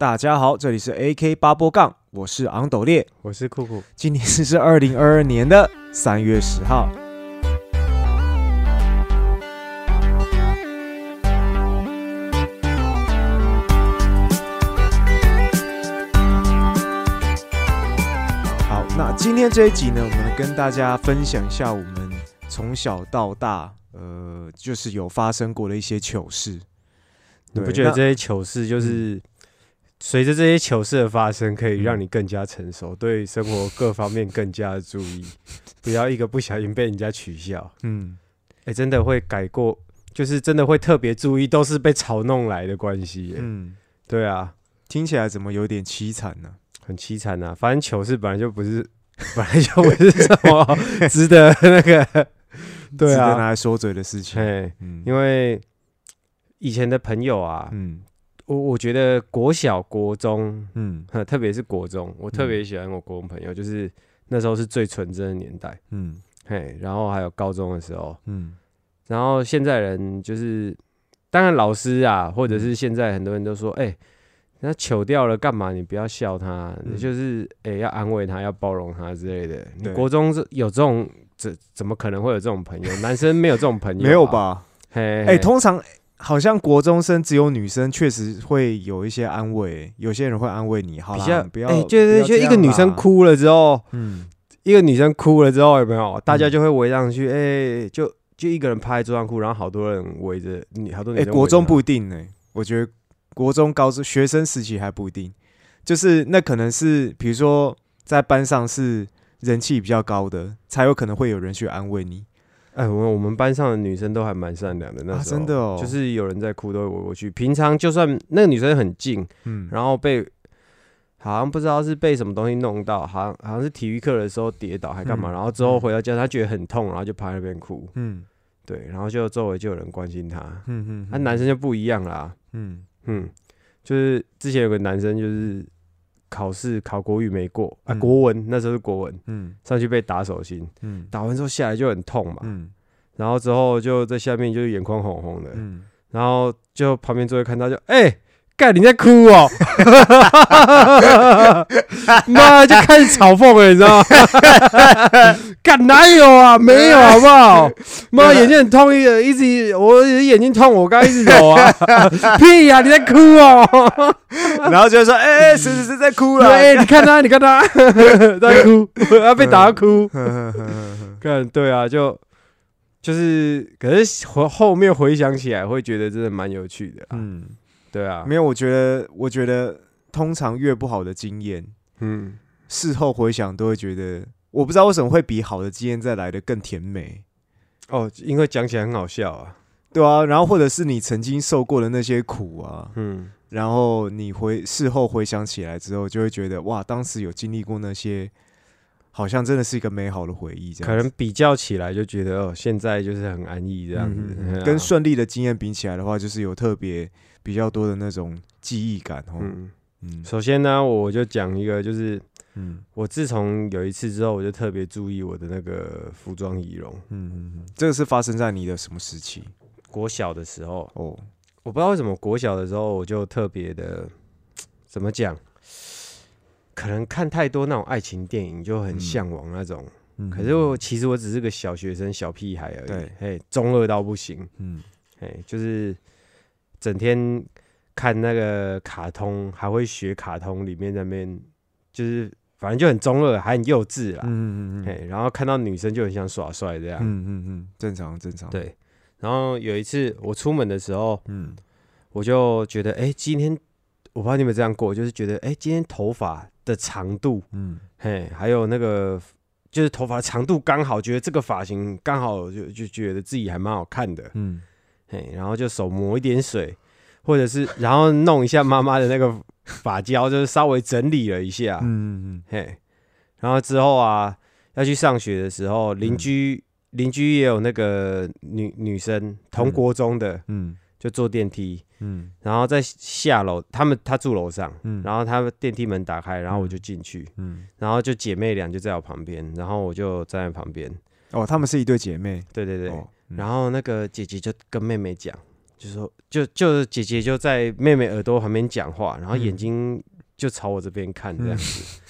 大家好，这里是 AK 八波杠，我是昂斗烈。我是酷酷，今天是是二零二二年的三月十号。好，那今天这一集呢，我们跟大家分享一下我们从小到大，呃，就是有发生过的一些糗事。你不觉得这些糗事就是随着这些糗事的发生，可以让你更加成熟，对生活各方面更加的注意，不要一个不小心被人家取笑。嗯，哎、真的会改过，就是真的会特别注意，都是被嘲弄来的关系耶。嗯，对啊，听起来怎么有点凄惨呢、很凄惨啊。反正糗事本来就不是，本来就不是什么 值得那个，对啊，拿来说嘴的事情。哎，嗯，因为以前的朋友啊，嗯我我觉得国小、国中，嗯特别是国中，我特别喜欢我国中朋友，就是那时候是最纯真的年代，嗯嘿，然后还有高中的时候，嗯然后现在人就是，当然老师啊，或者是现在很多人都说，哎、那糗掉了干嘛？你不要笑他，嗯你就是哎、要安慰他，要包容他之类的。你国中是有这种，怎怎么可能会有这种朋友？男生没有这种朋友、没有？吧？嘿，哎、嘿通常好像国中生只有女生确实会有一些安慰，有些人会安慰你，好啦，比较不要，哎，对对，不要这就一个女，生哭了之后，嗯。一个女生哭了之后，有没有？大家嗯。就会围上去，哎、就就一个人趴在桌上哭，然后好多人围着你，好多女哎。国中不一定呢、我觉得国中、高中学生时期还不一定，就是那可能是比如说在班上是人气比较高的，才有可能会有人去安慰你哎，我我们班上的女生都还蛮善良的，那啊，时候、真的哦，就是有人在哭都会围过去。平常就算那个女生很近，嗯，然后被好像不知道是被什么东西弄到，好像好像是体育课的时候跌倒还干嘛，嗯然后之后回到家她觉得很痛，然后就趴在那边哭。嗯对，然后就周围就有人关心她。嗯嗯，那、男生就不一样啦，嗯嗯，就是之前有个男生就是考试考国语没过。啊，嗯。国文那时候是国文，嗯。上去被打手心，嗯。打完之后下来就很痛嘛，嗯。然后之后就在下面就是眼眶红红的，嗯，然后就旁边座位看到就哎。干你在哭哦！妈就开始嘲讽了，你知道吗？干哪有啊？没有好不好？妈眼睛很痛，一直一直我眼睛痛，我刚刚一直揉啊！屁呀、你在哭哦！然后就说，哎、哎，谁谁谁在哭了？哎，你看他，你看他在哭，他被打到哭。呵呵呵呵看，对啊，就就是，可是后后面回想起来，会觉得真的蛮有趣的啦。嗯，对啊，没有，我觉得，我觉得通常越不好的经验，嗯，事后回想都会觉得，我不知道为什么会比好的经验再来的更甜美，哦，因为讲起来很好笑啊。对啊，然后或者是你曾经受过的那些苦啊，嗯，然后你回事后回想起来之后，就会觉得哇，当时有经历过那些，好像真的是一个美好的回忆，这样可能比较起来就觉得哦，现在就是很安逸这样子嗯，嗯嗯。啊。跟顺利的经验比起来的话，就是有特别比较多的那种记忆感哦。嗯，嗯。首先呢，我就讲一个，就是嗯。我自从有一次之后，我就特别注意我的那个服装仪容。嗯嗯嗯，这个是发生在你的什么时期？国小的时候，哦，我不知道为什么国小的时候我就特别的，怎么讲？可能看太多那种爱情电影，就很嗯向往那种。嗯可是我其实我只是个小学生、小屁孩而已，对。嘿，中二到不行，嗯。嘿，就是整天看那个卡通，还会学卡通里面那边，就是反正就很中二，还很幼稚啦，嗯嗯嗯嘿，然后看到女生就很想耍帅这样，嗯嗯嗯，正常正常。，对。然后有一次我出门的时候，嗯。我就觉得，哎、今天我不知道你们这样过，就是觉得，哎、今天头发的长度，嗯。嘿，还有那个就是头发的长度刚好，觉得这个发型刚好就就觉得自己还蛮好看的，嗯嘿，然后就手抹一点水，或者是然后弄一下妈妈的那个发胶，就是稍微整理了一下，嗯嗯嘿，然后之后啊要去上学的时候，邻居邻、居也有那个女女生同嗯。国中的，嗯。就坐电梯，嗯。然后在下楼，他们他住楼上，嗯然后他们电梯门打开，然后我就进去，嗯，然后就姐妹俩就在我旁边，然后我就站在旁边，哦，他们是一对姐妹。对对对，然后那个姐姐就跟妹妹讲，就说就就姐姐就在妹妹耳朵旁边讲话，然后眼嗯睛就朝我这边看这样子，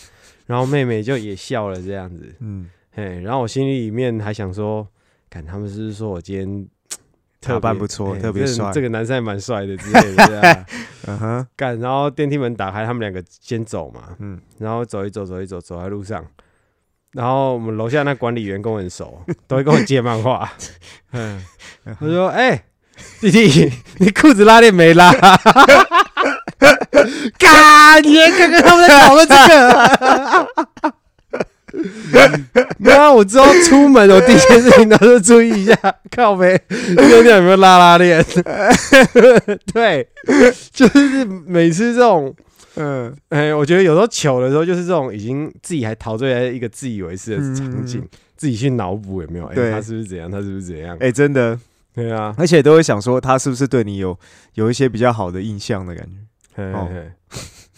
然后妹妹就也笑了这样子，嗯，嘿，然后我心里面还想说，看他们是不是说我今天特 打扮别不错特别帅。这个男生还蛮帅的之类的，这样。嗯。哼，干，然后电梯门打开，他们两个先走嘛，嗯，然后走一走，走一走，走在路上，然后我们楼下那管理员跟我很熟，都会跟我借漫画。嗯，我说：“哎、弟弟，你裤子拉链没拉？” 嘎，你还刚刚他们在讨论这个。然后我知道出门，我第一件事情都是注意一下 靠背尿尿有没有拉拉链。对，就是每次这种嗯，哎、我觉得有时候糗的时候，就是这种已经自己还陶醉在一个自以为是的场景，嗯自己去脑补有没有？哎、对他是不是怎样？他是不是怎样？哎，真的，对啊，而且都会想说他是不是对你有有一些比较好的印象的感觉。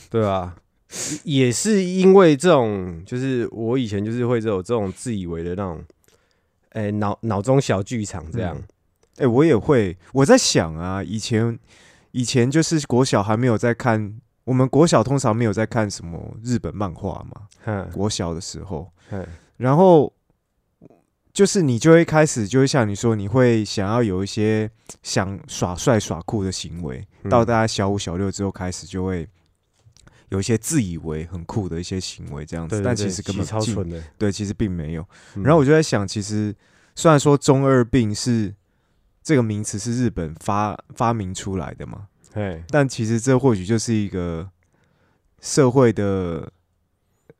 对啊，也是因为这种，就是我以前就是会这种这种自以为的那种，哎、脑脑中小剧场这样。哎、我也会，我在想啊，以前以前就是国小还没有在看，我们国小通常没有在看什么日本漫画嘛，嗯。国小的时候，嗯。然后就是你就会开始就会像你说，你会想要有一些想耍帅耍酷的行为，嗯。到大家小五小六之后开始就会。有一些自以为很酷的一些行为，这样子，对对对但其实根本进超蠢的。对，其实并没有。嗯然后我就在想，其实虽然说中二病是这个名词是日本发发明出来的嘛，哎，但其实这或许就是一个社会的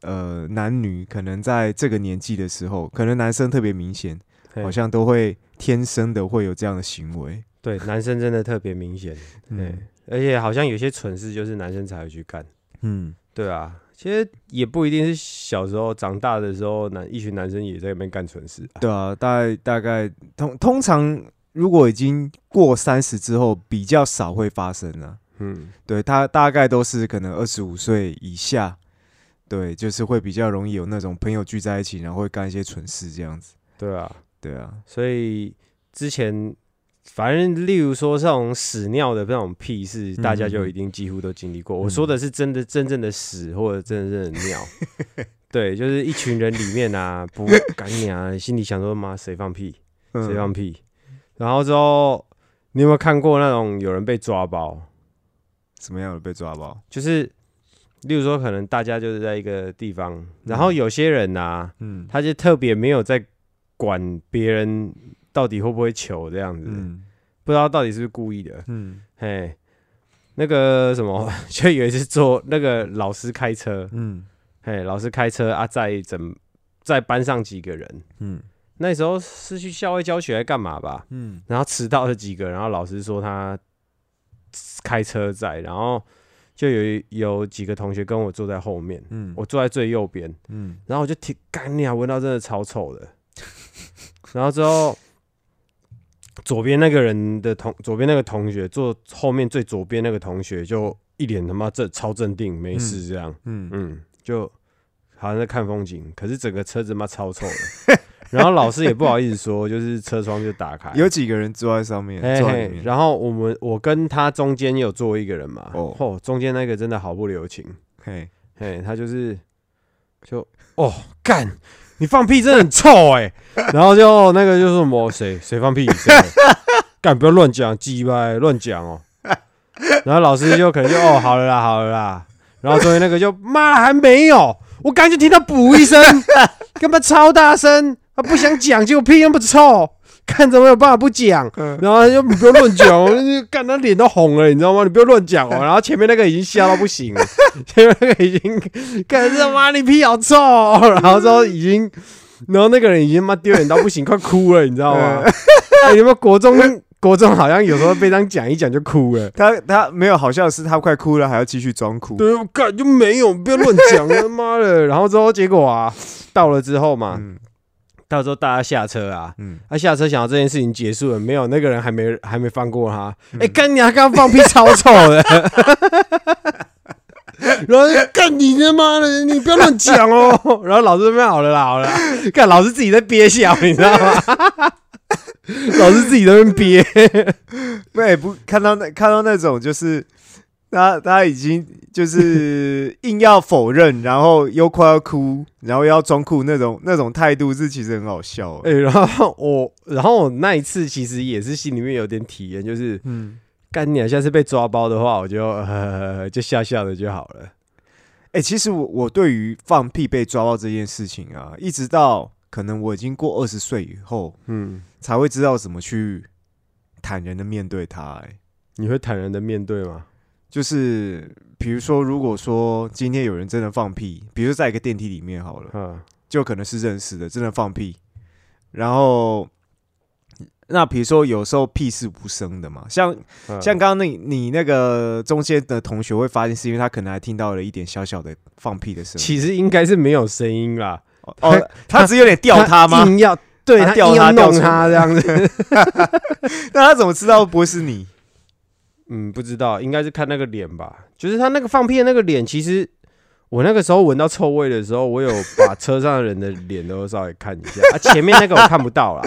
呃男女可能在这个年纪的时候，可能男生特别明显，好像都会天生的会有这样的行为。对男生真的特别明显。嗯对，而且好像有些蠢事就是男生才会去干。嗯，对啊，其实也不一定是小时候，长大的时候，男一群男生也在那边干蠢事、啊。对啊，大概大概通通常如果已经过三十之后，比较少会发生啊。嗯，对他大概都是可能二十五岁以下，对，就是会比较容易有那种朋友聚在一起，然后会干一些蠢事这样子。对啊，对啊，所以之前反正例如说这种屎尿的这种屁事，大家就一定几乎都经历过。我说的是真的真正的屎或者真正的尿。对，就是一群人里面啊，不敢你啊，心里想说妈谁放屁，谁放嗯，屁。然后之后，你有没有看过那种有人被抓包？什么样的被抓包？就是，例如说，可能大家就是在一个地方，然后有些人呐、嗯他就特别没有在管别人到底会不会求这样子，嗯。不知道到底是不是故意的。嗯。嘿，那个什么，就以为是坐那个老师开车，嗯。嘿，老师开车啊，在整在班上几个人，嗯。那时候是去校外教学还干嘛吧？嗯。然后迟到了几个，然后老师说他开车在，然后就有有几个同学跟我坐在后面，嗯。我坐在最右边，嗯。然后我就听干你啊，闻到真的超臭的。然后之后左边那个人的同左边那个同学坐后面最左边那个同学就一脸他妈这超镇定，没事这样，嗯嗯，就好像在看风景，可是整个车子妈超臭的。然后老师也不好意思说，就是车窗就打开，有几个人坐在上面，嘿嘿坐在里，面。然后我们我跟他中间有坐一个人嘛，哦。哦，中间那个真的毫不留情，嘿，嘿，他就是就哦干，你放屁真的很臭哎、然后就那个就是什么谁谁放屁谁？干不要乱讲，鸡掰乱讲哦，然后老师就可能就哦好了啦好了啦，然后中间那个就妈还没有，我刚就听到补一声，干嘛超大声，他不想讲，结果屁那么臭，看怎么有办法不讲。嗯。然后他就你不要乱讲干他脸都红了，你知道吗？你不要乱讲哦。然后前面那个已经笑到不行了，前面那个已经干他妈你屁好臭哦，然后之后已经，然后那个人已经妈丢脸到不行，快哭了，你知道吗？哎，你们国中国中好像有时候被这样讲一讲就哭了。他他没有，好笑的是他快哭了，还要继续装哭。对，我干就没有，不要乱讲，了妈的！然后之后结果啊，到了之后嘛，嗯到时候大家下车啊，嗯，他下车想要这件事情结束了，没有那个人还没还没放过他。嗯哎、干你啊！刚刚放屁超臭的。然后干你他妈的，你不要乱讲哦。然后老师这边好了啦，好了啦，干老师自己在憋笑，你知道吗？老师自己在那边憋。对，不看到那看到那种就是他他已经就是硬要否认，然后又快要哭，然后又要装酷那种那种态度，是其实很好笑哎、欸。然后我，然后我那一次其实也是心里面有点体验，就是嗯，干你啊，下次被抓包的话，我就呵呵 就笑笑的就好了。哎、其实我我对于放屁被抓包这件事情啊，一直到可能我已经过二十岁以后，嗯，才会知道怎么去坦然的面对它、欸。你会坦然的面对吗？就是比如说，如果说今天有人真的放屁，比如说在一个电梯里面好了，嗯就可能是认识的，真的放屁，然后那比如说有时候屁是无声的嘛，像嗯像刚刚那你那个中间的同学会发现，是因为他可能还听到了一点小小的放屁的声音。其实应该是没有声音啦。哦，他只有点吊他吗？硬要对吊他吊他这样子。那他怎么知道不会是你？嗯，不知道，应该是看那个脸吧。就是他那个放屁的那个脸，其实我那个时候闻到臭味的时候，我有把车上的人的脸都稍微看一下啊，前面那个我看不到啦。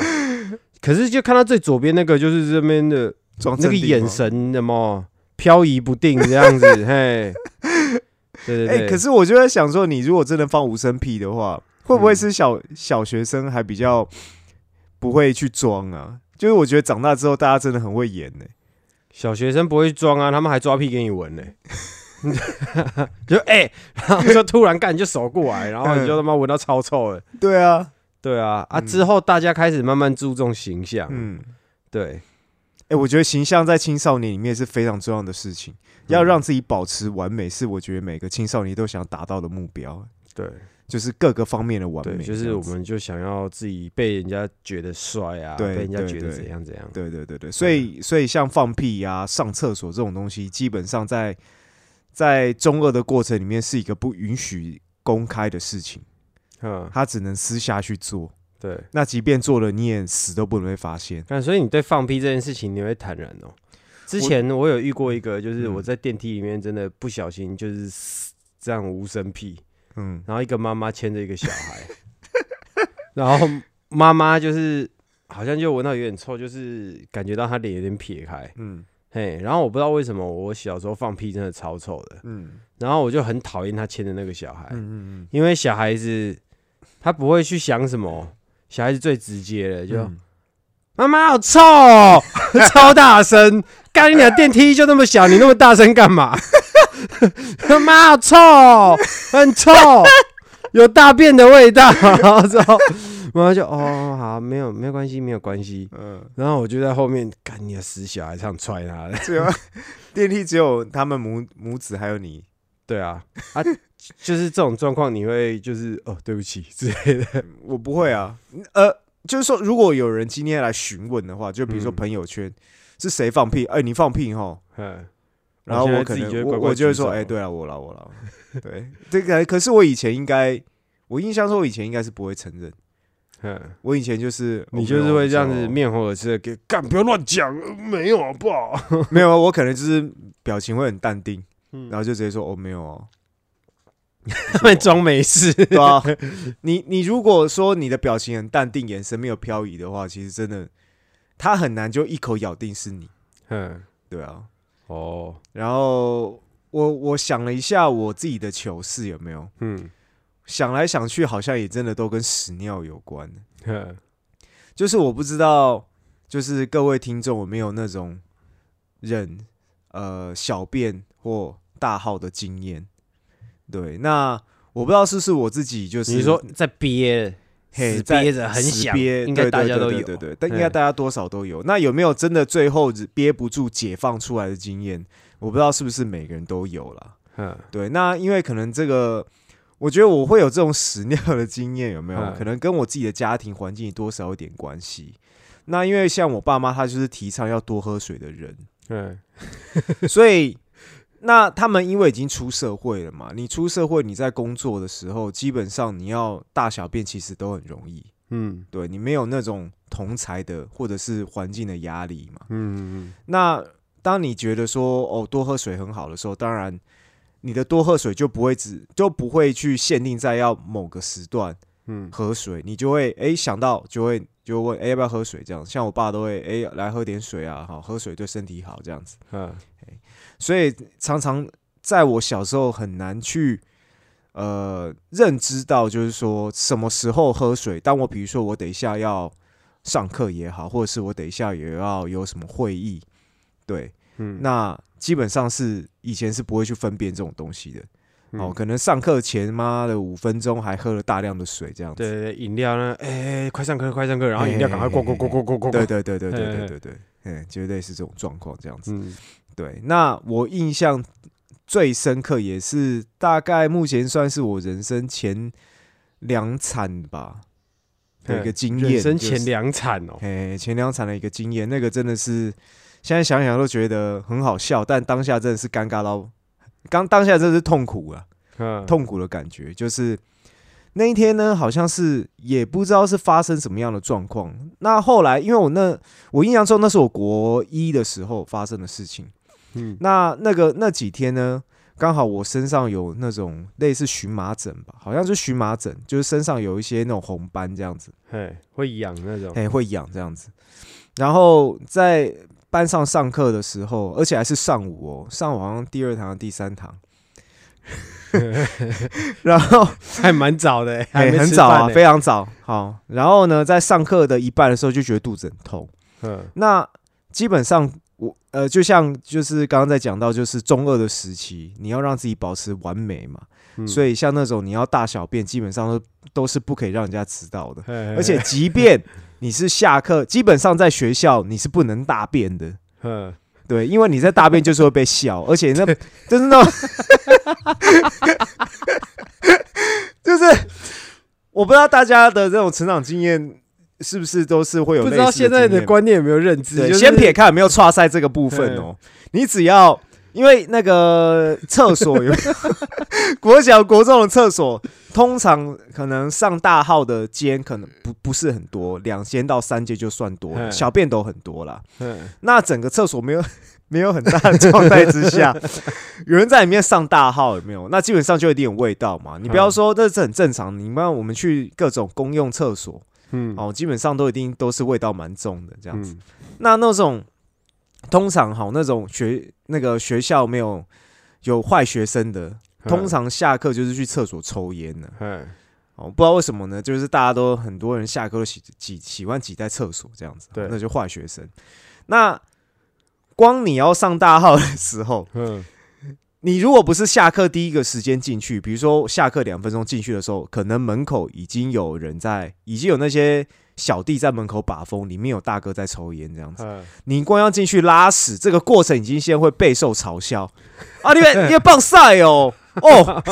可是就看到最左边那个，就是这边的装那个。眼神，什么漂移不定这样子，嘿，对对哎、对。可是我就在想说，你如果真的放无声屁的话，会不会嗯是小、小学生还比较不会去装啊？就是我觉得长大之后，大家真的很会演呢、小学生不会装啊，他们还抓屁给你闻呢、就哎、然后就突然干就手过来，然后你就他妈闻到超臭了。对啊，对啊，啊嗯。之后大家开始慢慢注重形象，嗯，对，哎、我觉得形象在青少年里面是非常重要的事情，要让自己保持完美，是我觉得每个青少年都想达到的目标，对。就是各个方面的完美。就是我们就想要自己被人家觉得帅啊，被人家觉得怎样怎样，对对对对，所以所以像放屁呀、上厕所这种东西，基本上在在中二的过程里面是一个不允许公开的事情，嗯，他只能私下去做。对。那即便做了，你也死都不能被发现。但所以你对放屁这件事情你会坦然哦。之前我有遇过一个，就是嗯。我在电梯里面真的不小心就是这样无声屁，嗯。然后一个妈妈牵着一个小孩，然后妈妈就是好像就闻到有点臭，就是感觉到她脸有点撇开，嗯。嘿，然后我不知道为什么我小时候放屁真的超臭的，嗯。然后我就很讨厌她牵的那个小孩，嗯嗯。因为小孩子他不会去想什么，小孩子最直接的就。嗯妈妈好臭、哦，超大声！干你俩电梯就那么小，你那么大声干嘛？妈 妈好臭、哦，很臭，有大便的味道。然后之后，妈妈就哦好，没有没有关系，没有关系。嗯，然后我就在后面干你的死小孩，想踹他的。只有电梯只有他们母母子还有你。对啊，啊，就是这种状况，你会就是哦对不起之类的。我不会啊，呃，就是说，如果有人今天来询问的话，就比如说嗯朋友圈、是谁放屁，哎、你放屁哈，嗯，然后我可能我我就会说，哎、对了，我了，我了，对，这个可是我以前应该，我印象中我以前应该是不会承认，嗯，我以前就是你就是会这样子面面红耳赤的给干，不要乱讲，呃没有好不好？没有，我可能就是表情会很淡定，嗯。然后就直接说哦没有哦，他们装没事。对啊，你你如果说你的表情很淡定，眼神没有漂移的话，其实真的他很难就一口咬定是你，嗯，对啊。哦，然后我我想了一下我自己的糗事有没有，嗯，想来想去好像也真的都跟屎尿有关。哼就是我不知道，就是各位听众有没有那种忍呃小便或大号的经验？对，那我不知道是不是我自己就是你说在憋，死嘿憋着很想，憋应该对对对大家都有，对对对，但应嗯该大家多少都有。那有没有真的最后只憋不住解放出来的经验？我不知道是不是每个人都有了。嗯对，那因为可能这个，我觉得我会有这种屎尿的经验，有没有？嗯可能跟我自己的家庭环境多少有点关系。那因为像我爸妈，他就是提倡要多喝水的人，嗯所以那他们因为已经出社会了嘛，你出社会你在工作的时候，基本上你要大小便其实都很容易，嗯嗯对你没有那种同才的或者是环境的压力嘛。嗯那当你觉得说哦多喝水很好的时候，当然你的多喝水就不会只就不会去限定在要某个时段嗯喝水，你就会诶想到就会就问哎、要不要喝水这样。像我爸都会哎、来喝点水啊，好喝水对身体好这样子。嗯所以常常在我小时候很难去呃认知到，就是说什么时候喝水。当我比如说我等一下要上课也好，或者是我等一下也要有什么会议，对，嗯，那基本上是以前是不会去分辨这种东西的。嗯哦，可能上课前妈的五分钟还喝了大量的水，这样子。对饮料呢，哎，快上课快上课，然后饮料赶快过过过过过过，对对对对对对对，嗯，绝对是这种状况这样子。嗯对，那我印象最深刻也是大概目前算是我人生前两惨吧的一个经验，人生前两惨哦，哎前两惨的一个经验，那个真的是现在想想都觉得很好笑，但当下真的是尴尬到，刚当下真的是痛苦啊，嗯，痛苦的感觉，就是那一天呢，好像是也不知道是发生什么样的状况。那后来，因为我那我印象中那是我国一的时候发生的事情。嗯那那个那几天呢，刚好我身上有那种类似荨麻疹吧，好像是荨麻疹，就是身上有一些那种红斑这样子，嘿，会痒那种，哎、会痒这样子。然后在班上上课的时候，而且还是上午哦，上午好像第二堂、第三堂。然后还蛮早的，还哎、没很早啊，非常早。好，然后呢，在上课的一半的时候就觉得肚子很痛。嗯那基本上我呃，就像就是刚刚在讲到，就是中二的时期，你要让自己保持完美嘛。嗯所以像那种你要大小便，基本上都都是不可以让人家知道的。嘿而且，即便你是下课，基本上在学校你是不能大便的。嗯，对，因为你在大便就是会被笑，而且那就是那种，就是我不知道大家的这种成长经验是不是都是会有不知道现在的观念有没有认知？就是先撇开有没有跨赛这个部分哦，你只要因为那个厕所有 国小国中的厕所，通常可能上大号的间可能不不是很多，两间到三间就算多小便都很多啦。嗯那整个厕所没有 没有很大的状态之下，有人在里面上大号有没有？那基本上就一定有味道嘛。你不要说这是很正常，你看我们去各种公用厕所嗯哦，基本上都一定都是味道蛮重的这样子。嗯那那种通常好那种学那个学校没有有坏学生的，嗯通常下课就是去厕所抽烟的。嗯哦，不知道为什么呢？就是大家都很多人下课都喜挤喜欢挤在厕所这样子，对那就坏学生。那光你要上大号的时候，嗯你如果不是下课第一个时间进去，比如说下课两分钟进去的时候，可能门口已经有人在，已经有那些小弟在门口把风，里面有大哥在抽烟这样子。嗯，你光要进去拉屎，这个过程已经先会备受嘲笑啊！你们你们棒晒哦哦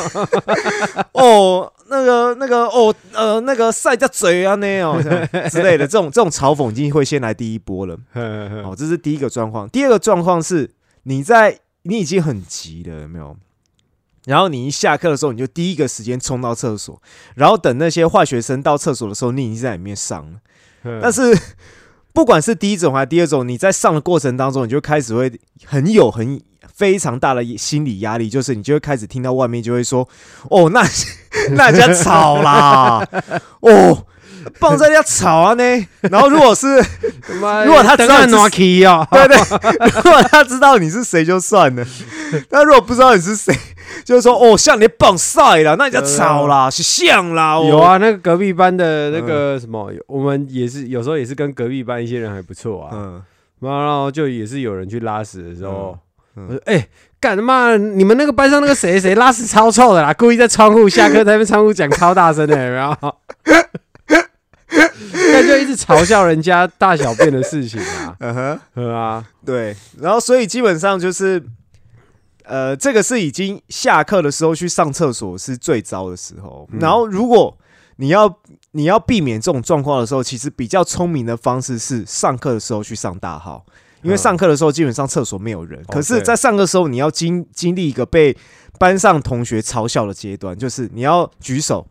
哦，那个那个哦呃那个晒在嘴啊那样之类的，这种这种嘲讽已经会先来第一波了。嗯 哦，这是第一个状况。第二个状况是你在你已经很急了，有没有？然后你一下课的时候，你就第一个时间冲到厕所，然后等那些坏学生到厕所的时候，你已经在里面上了。嗯但是 不管是第一种还是第二种，你在上的过程当中，你就开始会很有很非常大的心理压力，就是你就会开始听到外面就会说：“哦，那 那人家吵啦，哦，棒在人家吵啊呢。”然后如果是如果他知道你是暖气哦，对对，如果他知道你是谁就算了，但如果不知道你是谁，就是说哦，像你棒晒了，那你就吵啦，是像啦，哦、有，啊，那个隔壁班的那个什么，我们也是有时候也是跟隔壁班一些人还不错啊，嗯，然后就也是有人去拉屎的时候，我说哎。干他妈！你们那个班上那个谁谁拉屎超臭的啦，故意在窗户下课在那边窗户讲超大声的，有没有？那就一直嘲笑人家大小便的事情啊，嗯哼。对啊，对，然后所以基本上就是，呃，这个是已经下课的时候去上厕所是最糟的时候。嗯然后如果你要你要避免这种状况的时候，其实比较聪明的方式是上课的时候去上大号，因为嗯上课的时候基本上厕所没有人。哦可是，在上课的时候，你要经经历一个被班上同学嘲笑的阶段，就是你要举手，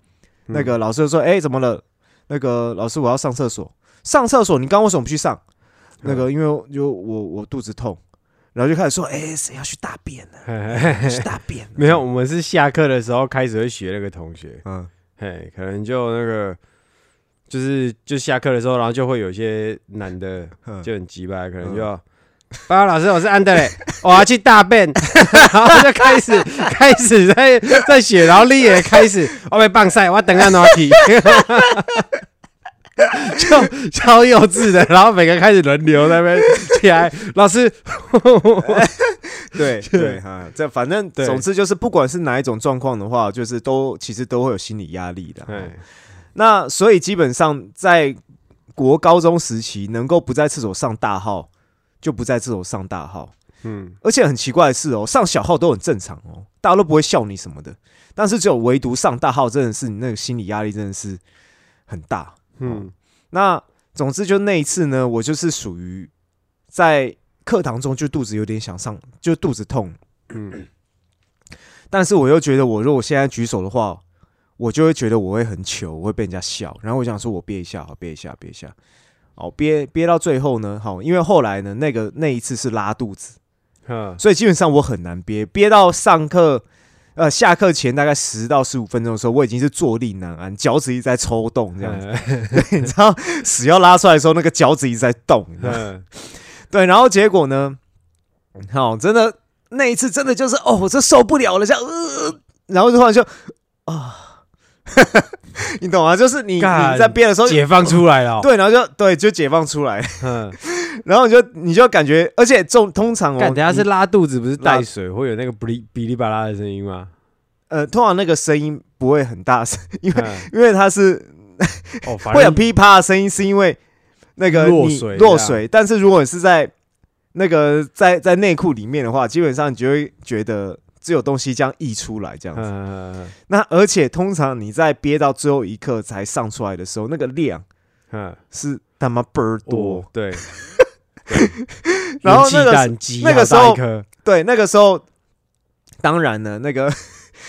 那个老师就说：“哎、怎么了？那个老师，我要上厕所。上厕所，你刚刚为什么不去上？那个因为就我我肚子痛，然后就开始说：哎、谁要去大便呢？啊去大便？没有，我们是下课的时候开始会学那个同学，嗯嘿，可能就那个就是就下课的时候，然后就会有一些男的嗯就很急吧，可能就要。巴老师，我是安德烈，我要去大便，然后就开始 开始在在写，然后你也开始我被棒赛，我要等下拿题，就超幼稚的，然后每个开始轮流在那边起来，老师，对对。哈，这反正对。总之就是，不管是哪一种状况的话，就是都其实都会有心理压力的。哎，那所以基本上在国高中时期，能够不在厕所上大号，就不在这种上大号。嗯，而且很奇怪的是哦，上小号都很正常哦，大家都不会笑你什么的。但是只有唯独上大号，真的是你那个心理压力真的是很大。嗯，那总之就那一次呢，我就是属于在课堂中就肚子有点想上，就肚子痛，嗯，但是我又觉得我如果现在举手的话，我就会觉得我会很糗，我会被人家笑。然后我想说，我憋一下，好，憋一下，憋一下。好，憋憋到最后呢，好，因为后来呢，那个那一次是拉肚子，嗯，所以基本上我很难憋，憋到上课。呃，下课前大概十到十五分钟的时候，我已经是坐立难安，脚趾一直在抽动，这样子。对，你知道屎要拉出来的时候，那个脚趾一直在动，你知道吗嗯，对，然后结果呢，好，真的那一次真的就是哦，我这受不了了，这样，呃，然后就突然就啊，你懂吗？就是你你在憋的时候，解放出来了，对，然后就对，就解放出来，嗯，然后你就你就感觉，而且重通常哦，干，等下是拉肚子，不是带水，会有那个哔哩哔哩吧啦的声音吗？呃，通常那个声音不会很大声，因为嗯因为它是哦，会有噼啪的声音，是因为那个你落水落水。但是如果你是在那个在在内裤里面的话，基本上你就会觉得只有东西这样溢出来这样子。嗯那而且通常你在憋到最后一刻才上出来的时候，那个量嗯，是他妈倍儿多。多 对，然后那个那个好时候对，那个时候当然了，那个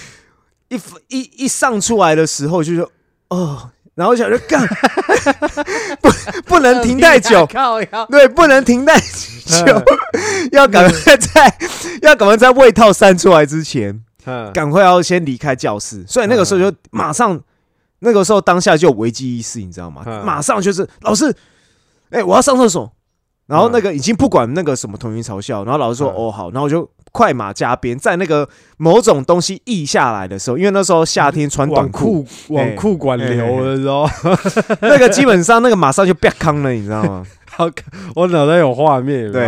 一一一上出来的时候就说哦，然后想着干不 不能停太久，对，不能停太久，要赶快在要赶快在胃套散出来之前，嗯，赶快要先离开教室。所以那个时候就马上，那个时候当下就有危机意识，你知道吗？嗯。马上就是老师，哎、我要上厕所。然后那个已经不管那个什么同学嘲笑，然后老师说、嗯。哦好，然后我就快马加鞭，在那个某种东西溢下来的时候，因为那时候夏天穿短往裤，往裤管流的时候，那个基本上那个马上就变康了，你知道吗？好，我脑袋有画面，有有？对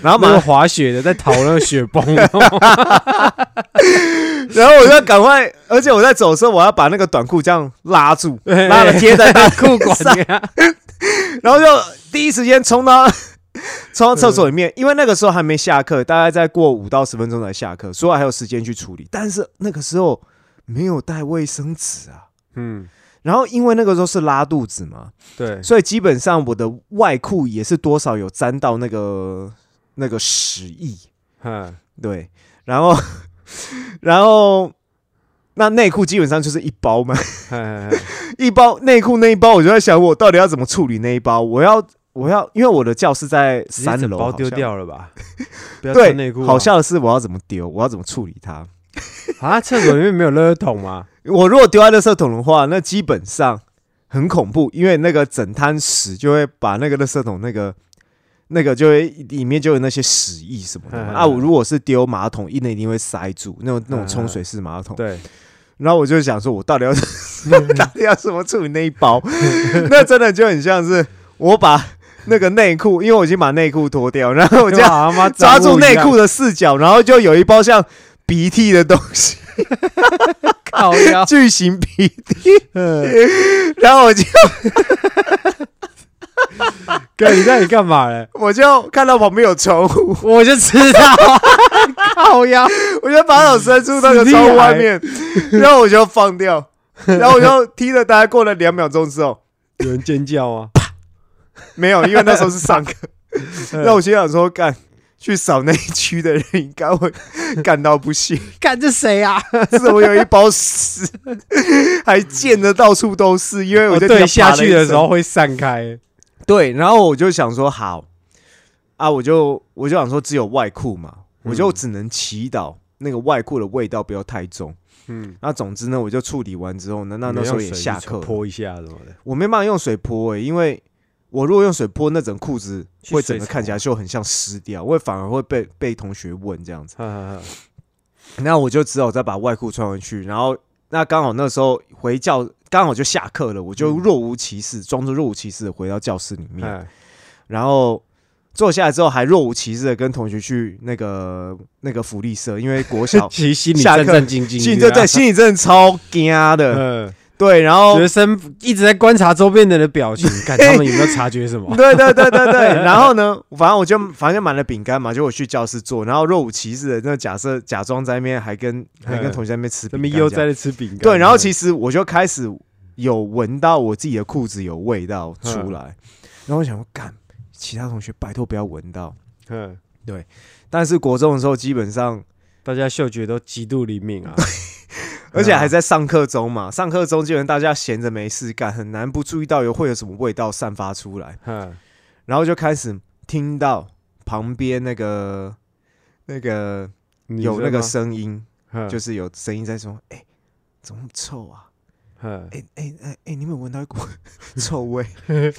然后马上滑雪的在逃那个雪崩，然后我就赶快，而且我在走的时候，我要把那个短裤这样拉住，拉了贴在那裤管上，然后就第一时间冲到 冲到厕所里面，因为那个时候还没下课，大概再过五到十分钟才下课，所以我还有时间去处理。但是那个时候没有带卫生纸啊，嗯，然后因为那个时候是拉肚子嘛，对，所以基本上我的外裤也是多少有沾到那个那个屎意。嗯，对，然后 然后那内裤基本上就是一包嘛，嗯。一包内裤那一包，我就在想我到底要怎么处理那一包，我要我要，因为我的教室在三楼，整包丢好像。掉了吧？不要对穿内裤啊，好笑的是我要怎么丢，我要怎么处理它。啊！厕所里面没有垃圾桶吗？我如果丢在垃圾桶的话，那基本上很恐怖，因为那个整滩屎就会把那个垃圾桶那个那个就会里面就有那些屎意什么的嘛嗯 啊。我如果是丢马桶，一定一定会塞住那种那种冲嗯水式马桶。对，然后我就想说，我到底要到底要怎么处理那一包？那真的就很像是我把那个内裤，因为我已经把内裤脱掉，然后我这样好他妈 抓住内裤的四角，然后就有一包像鼻涕的东西，一样靠腰，巨型鼻涕，嗯。然后我就 哥，你在你干嘛嘞？我就看到旁边有窗户，我就知道，靠呀，我就把手伸出那个窗户外面，然后我就放掉，然后我就踢了，大概过了两秒钟之后，有人尖叫吗？没有，因为那时候是上课。那我心想说，干去扫那一区的人应该会干到不行，干这谁啊？是我有一包屎，还溅的到处都是，因为我哦就对下去的时候会散开，对，然后我就想说好啊，我就我就想说只有外裤嘛，嗯。我就只能祈祷那个外裤的味道不要太重。嗯，那总之呢，我就处理完之后呢，那那时候也下课，泼一下什么的，我没办法用水泼诶、因为我如果用水泼，那整裤子会整个看起来就很像湿掉，会反而会被被同学问这样子。那我就只好再把外裤穿回去，然后那刚好那时候回教刚好就下课了，我就嗯若无其事，装作若无其事的回到教室里面，哎。然后坐下来之后还若无其事的跟同学去那个那个福利社，因为国小 其实心里战战兢兢，心里对对心里真的超惊的，嗯，对，然后学生一直在观察周边人的表情，看他们有没有察觉什么。对对对对对，然后呢，反正我就反正就买了饼干嘛，就我去教室做，然后若无其事的那假设假装在那边还跟还跟嗯。同学在那边吃这饼干这样，边悠哉的吃饼干，对，然后其实实我就开始有闻到我自己的裤子有味道嗯出来，然后我想说干，其他同学拜托不要闻到，嗯，但是国中的时候基本上，大家嗅觉都极度灵敏啊，而且还在上课中嘛，上课中基本大家闲着没事干，很难不注意到有会有什么味道散发出来。嗯，然后就开始听到旁边那个那个有那个声音，嗯就是有声音在说：“哎、怎么臭啊？嗯哎哎哎哎，你有没有闻到一股 臭味？”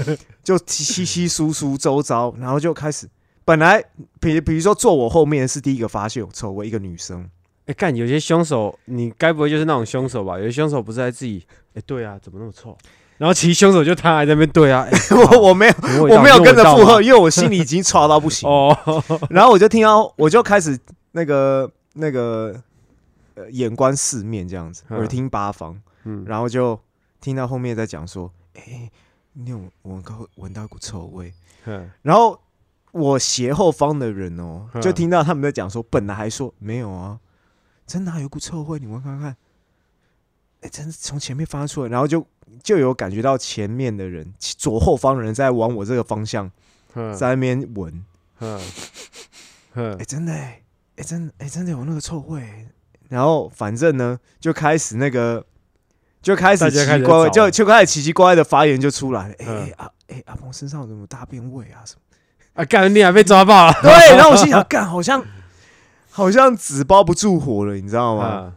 就稀稀疏疏周遭，然后就开始。本来比比如说坐我后面是第一个发现有臭味，一个女生，哎，干，有些凶手，你该不会就是那种凶手吧？有些凶手不是在自己，哎，对啊，怎么那么臭？然后其实凶手就他还在那边对啊，哎 我我没有我没有跟着附和，因为我心里已经吵到不行。哦，然后我就听到，我就开始那个那个呃眼观四面这样子，嗯耳听八方，嗯，然后就听到后面在讲说：“哎、你有闻到闻到一股臭味。嗯”然后我斜后方的人哦，嗯就听到他们在讲说，本来还说没有啊，真的还有股臭味，你闻看看。哎、真的从前面发出来，然后就就有感觉到前面的人，左后方的人在往我这个方向嗯在那边闻。嗯嗯哎、真的哎、哎、真的哎、真的有那个臭味欸、然后反正呢，就开始那个，就开始奇怪，怪就就开始奇奇怪怪的发言就出来了。哎、啊哎阿哎、阿鹏身上有什么大便味啊什么？啊，干你还被抓爆了，对，然后我心想，干好像好像纸包不住火了，你知道吗？啊。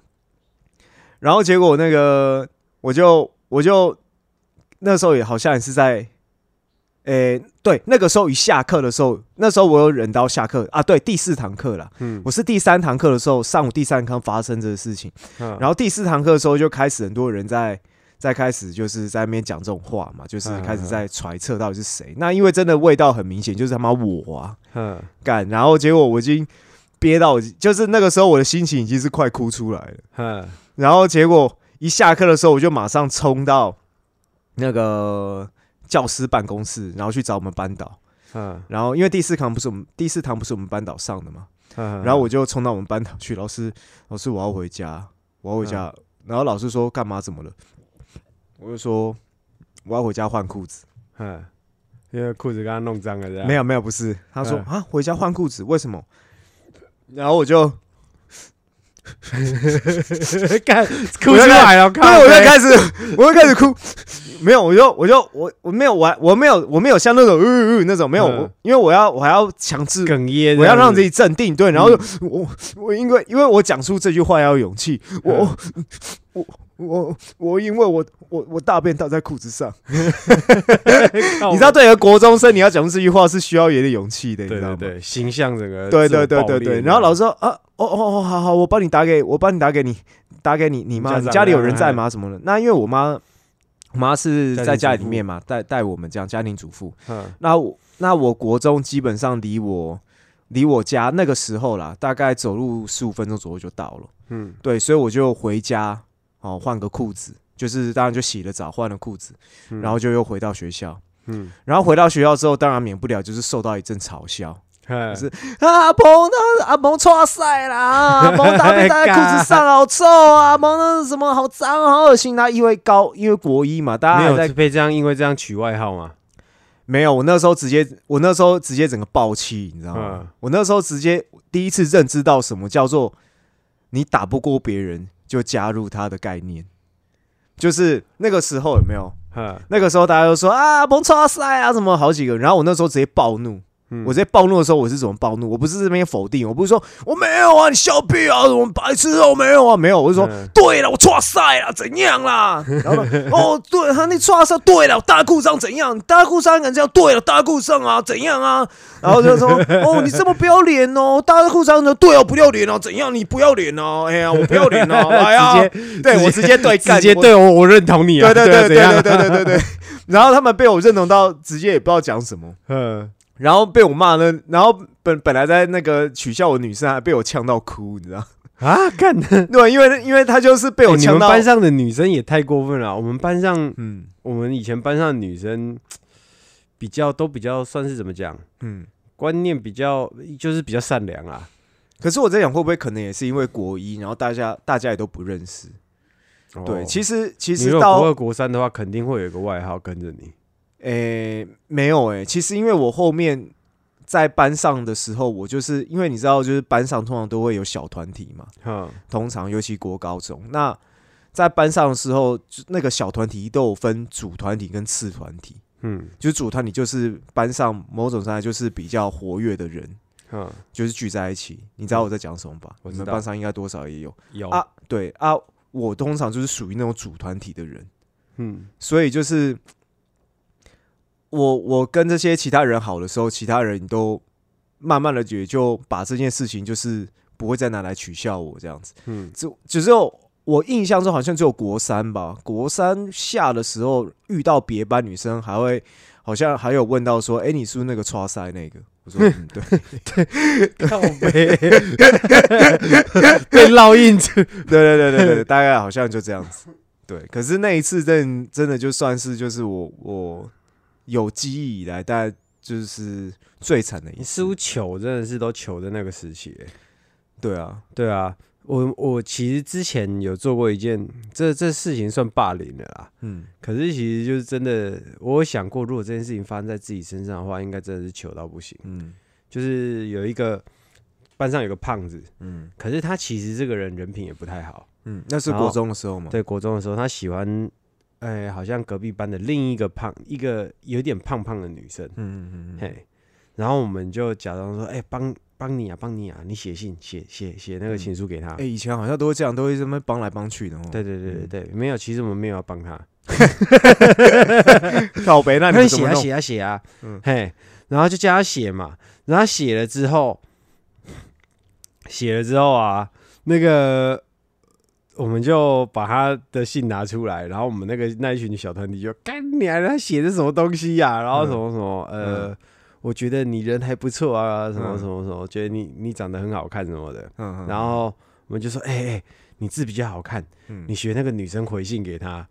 然后结果那个我就我就那时候也好像也是在，诶、对，那个时候一下课的时候，那时候我有忍到下课啊，对，第四堂课了。嗯。我是第三堂课的时候，上午第三堂发生这个事情，嗯，然后第四堂课的时候就开始很多人在在开始就是在那边讲这种话嘛，就是开始在揣测到底是谁。那因为真的味道很明显，就是他妈我啊。嗯干，然后结果我已经憋到，就是那个时候我的心情已经是快哭出来了。嗯然后结果一下课的时候，我就马上冲到那个教师办公室，然后去找我们班导。嗯然后因为第四堂不是我们第四堂不是我们班导上的嘛，嗯，然后我就冲到我们班导去，老师，老师我要回家，我要回家。然后老师说干嘛？怎么了？我就说我要回家换裤子。嗯，因为裤子刚刚弄脏了，没有没有，不是。他说嗯啊，回家换裤子，为什么？然后我就 干哭出来了，对，我就开始，我就开始哭。没有，我就我就我我没有玩，我没有我没有像那种呜呜那种没有，嗯因为我要我还要强制，哽咽，我要让自己镇定。对，然后嗯我我因为因为我讲出这句话要有勇气，我我我我因为我我我大便倒在裤子上，你知道，对一个国中生，你要讲出这句话是需要有点勇气的，你知道吗？形象这个对对对对对，然后老师说啊，哦哦哦，好好，我帮你打给我帮你打给你，打给你你妈，家长你家里有人啊在吗？什么的？那因为我妈，我妈是在家里面嘛，带带我们这样家庭主妇。嗯那我那我国中基本上离我离我家那个时候啦，大概走路十五分钟左右就到了。嗯对，所以我就回家哦，换个裤子，就是当然就洗了澡，换了裤子，嗯然后就又回到学校。嗯，然后回到学校之后，当然免不了就是受到一阵嘲笑。就是啊，阿鹏那阿鹏错赛啦，阿鹏大便搭在裤子上好臭啊，阿鹏那什么好脏好恶心啊！因为高，因为国一嘛，大家没有还在被这样因为这样取外号吗？没有。我那时候直接，我那时候直接整个爆气，你知道吗？嗯我那时候直接第一次认知到什么叫做你打不过别人就加入他的概念，就是那个时候有没有？嗯。那个时候大家都说啊，阿鹏错赛啊，什么好几个，然后我那时候直接暴怒，嗯我在暴怒的时候，我是怎么暴怒？我不是这边否定，我不是说我没有啊，你笑屁啊，什么白痴哦，没有啊，没有，我是说、嗯对了，我错赛了，怎样啦？然后呢哦，对，他那错赛，对了，大裤上怎样？大裤上敢这样？对了，大裤上啊，怎样啊？然后就说 哦，你这么不要脸哦，大裤上呢？对哦，不要脸哦，怎样？你不要脸哦？哎呀，我不要脸哦，来啊，对我直接对直接对我我认同你啊，对对对对对对对对。然后他们被我认同到直接也不知道讲什么，嗯，然后被我骂呢，然后本本来在那个取笑我女生，还被我呛到哭，你知道？啊，干的，对，因为因为他就是被我欸你呛到，们班上的女生也太过分了。我们班上，嗯我们以前班上的女生比较都比较算是怎么讲，嗯。观念比较就是比较善良啊。可是我在想，会不会可能也是因为国一，然后大家大家也都不认识。对，其实实其实到国二国三的话，肯定会有一个外号跟着你。诶、没有诶、其实因为我后面在班上的时候，我就是因为你知道，就是班上通常都会有小团体嘛，哈，通常尤其国高中，那在班上的时候，那个小团体都有分主团体跟次团体。嗯，就是主团体就是班上某种上来就是比较活跃的人，嗯，就是聚在一起。你知道我在讲什么吧？你我们班上应该多少也有有，啊。对啊，我通常就是属于那种主团体的人，嗯，所以就是我我跟这些其他人好的时候，其他人都慢慢的也就把这件事情就是不会再拿来取笑我这样子。嗯，只只有我印象中好像只有国三吧，国三下的时候遇到别班女生，还会好像还有问到说：“哎、你是不是那个刷赛那个？”我说：“嗯，对，靠 背 被烙印子。对对对对对，大概好像就这样子。对，可是那一次真真的就算是就是我我有记忆以来，大概就是最惨的一次。你似乎糗真的是都糗在那个时期、欸。对啊，对啊，我我其实之前有做过一件，这这事情算霸凌的啦。嗯可是其实就是真的，我有想过，如果这件事情发生在自己身上的话，应该真的是糗到不行。嗯就是有一个班上有个胖子，嗯可是他其实这个人人品也不太好。嗯，那是国中的时候吗？，对，国中的时候他喜欢，哎、好像隔壁班的另一个胖，一个有点胖胖的女生，嗯嗯嗯嗯，嘿，然后我们就假装说，哎、帮帮你啊，帮你啊，你写信写写写那个情书给他。哎、以前好像都会这样，都会这么帮来帮去的哦。对对对对对，没有，其实我们没有要帮他，靠北，那你他写啊？写啊写啊，嗯嘿，然后就叫他写嘛，然后写了之后，写了之后啊，那个我们就把他的信拿出来，然后我们那个那一群小团体就干你啊，他写的什么东西呀、然后什么什么、呃。我觉得你人还不错啊，什么嗯。什么什么，觉得你你长得很好看什么的，嗯嗯，然后我们就说，哎、哎、你字比较好看，嗯。你学那个女生回信给他，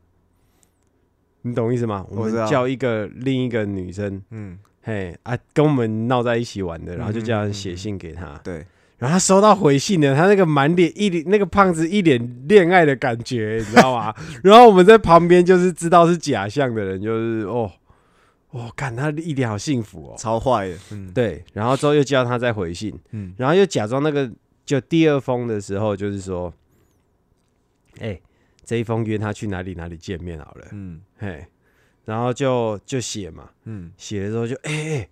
你懂意思吗？我叫一个另一个女生，嗯，嘿啊，跟我们闹在一起玩的，然后就叫嗯嗯嗯人写信给他，对，然后他收到回信呢，他那个满脸一脸那个胖子一脸恋爱的感觉，你知道吗？然后我们在旁边就是知道是假象的人，就是哦，哦，看他一脸好幸福哦，超坏的。嗯，对，然后之后又叫他再回信，嗯。然后又假装那个就第二封的时候，就是说，哎、这一封约他去哪里哪里见面好了，嗯。嘿，然后就就写嘛，嗯。写了之后就哎哎、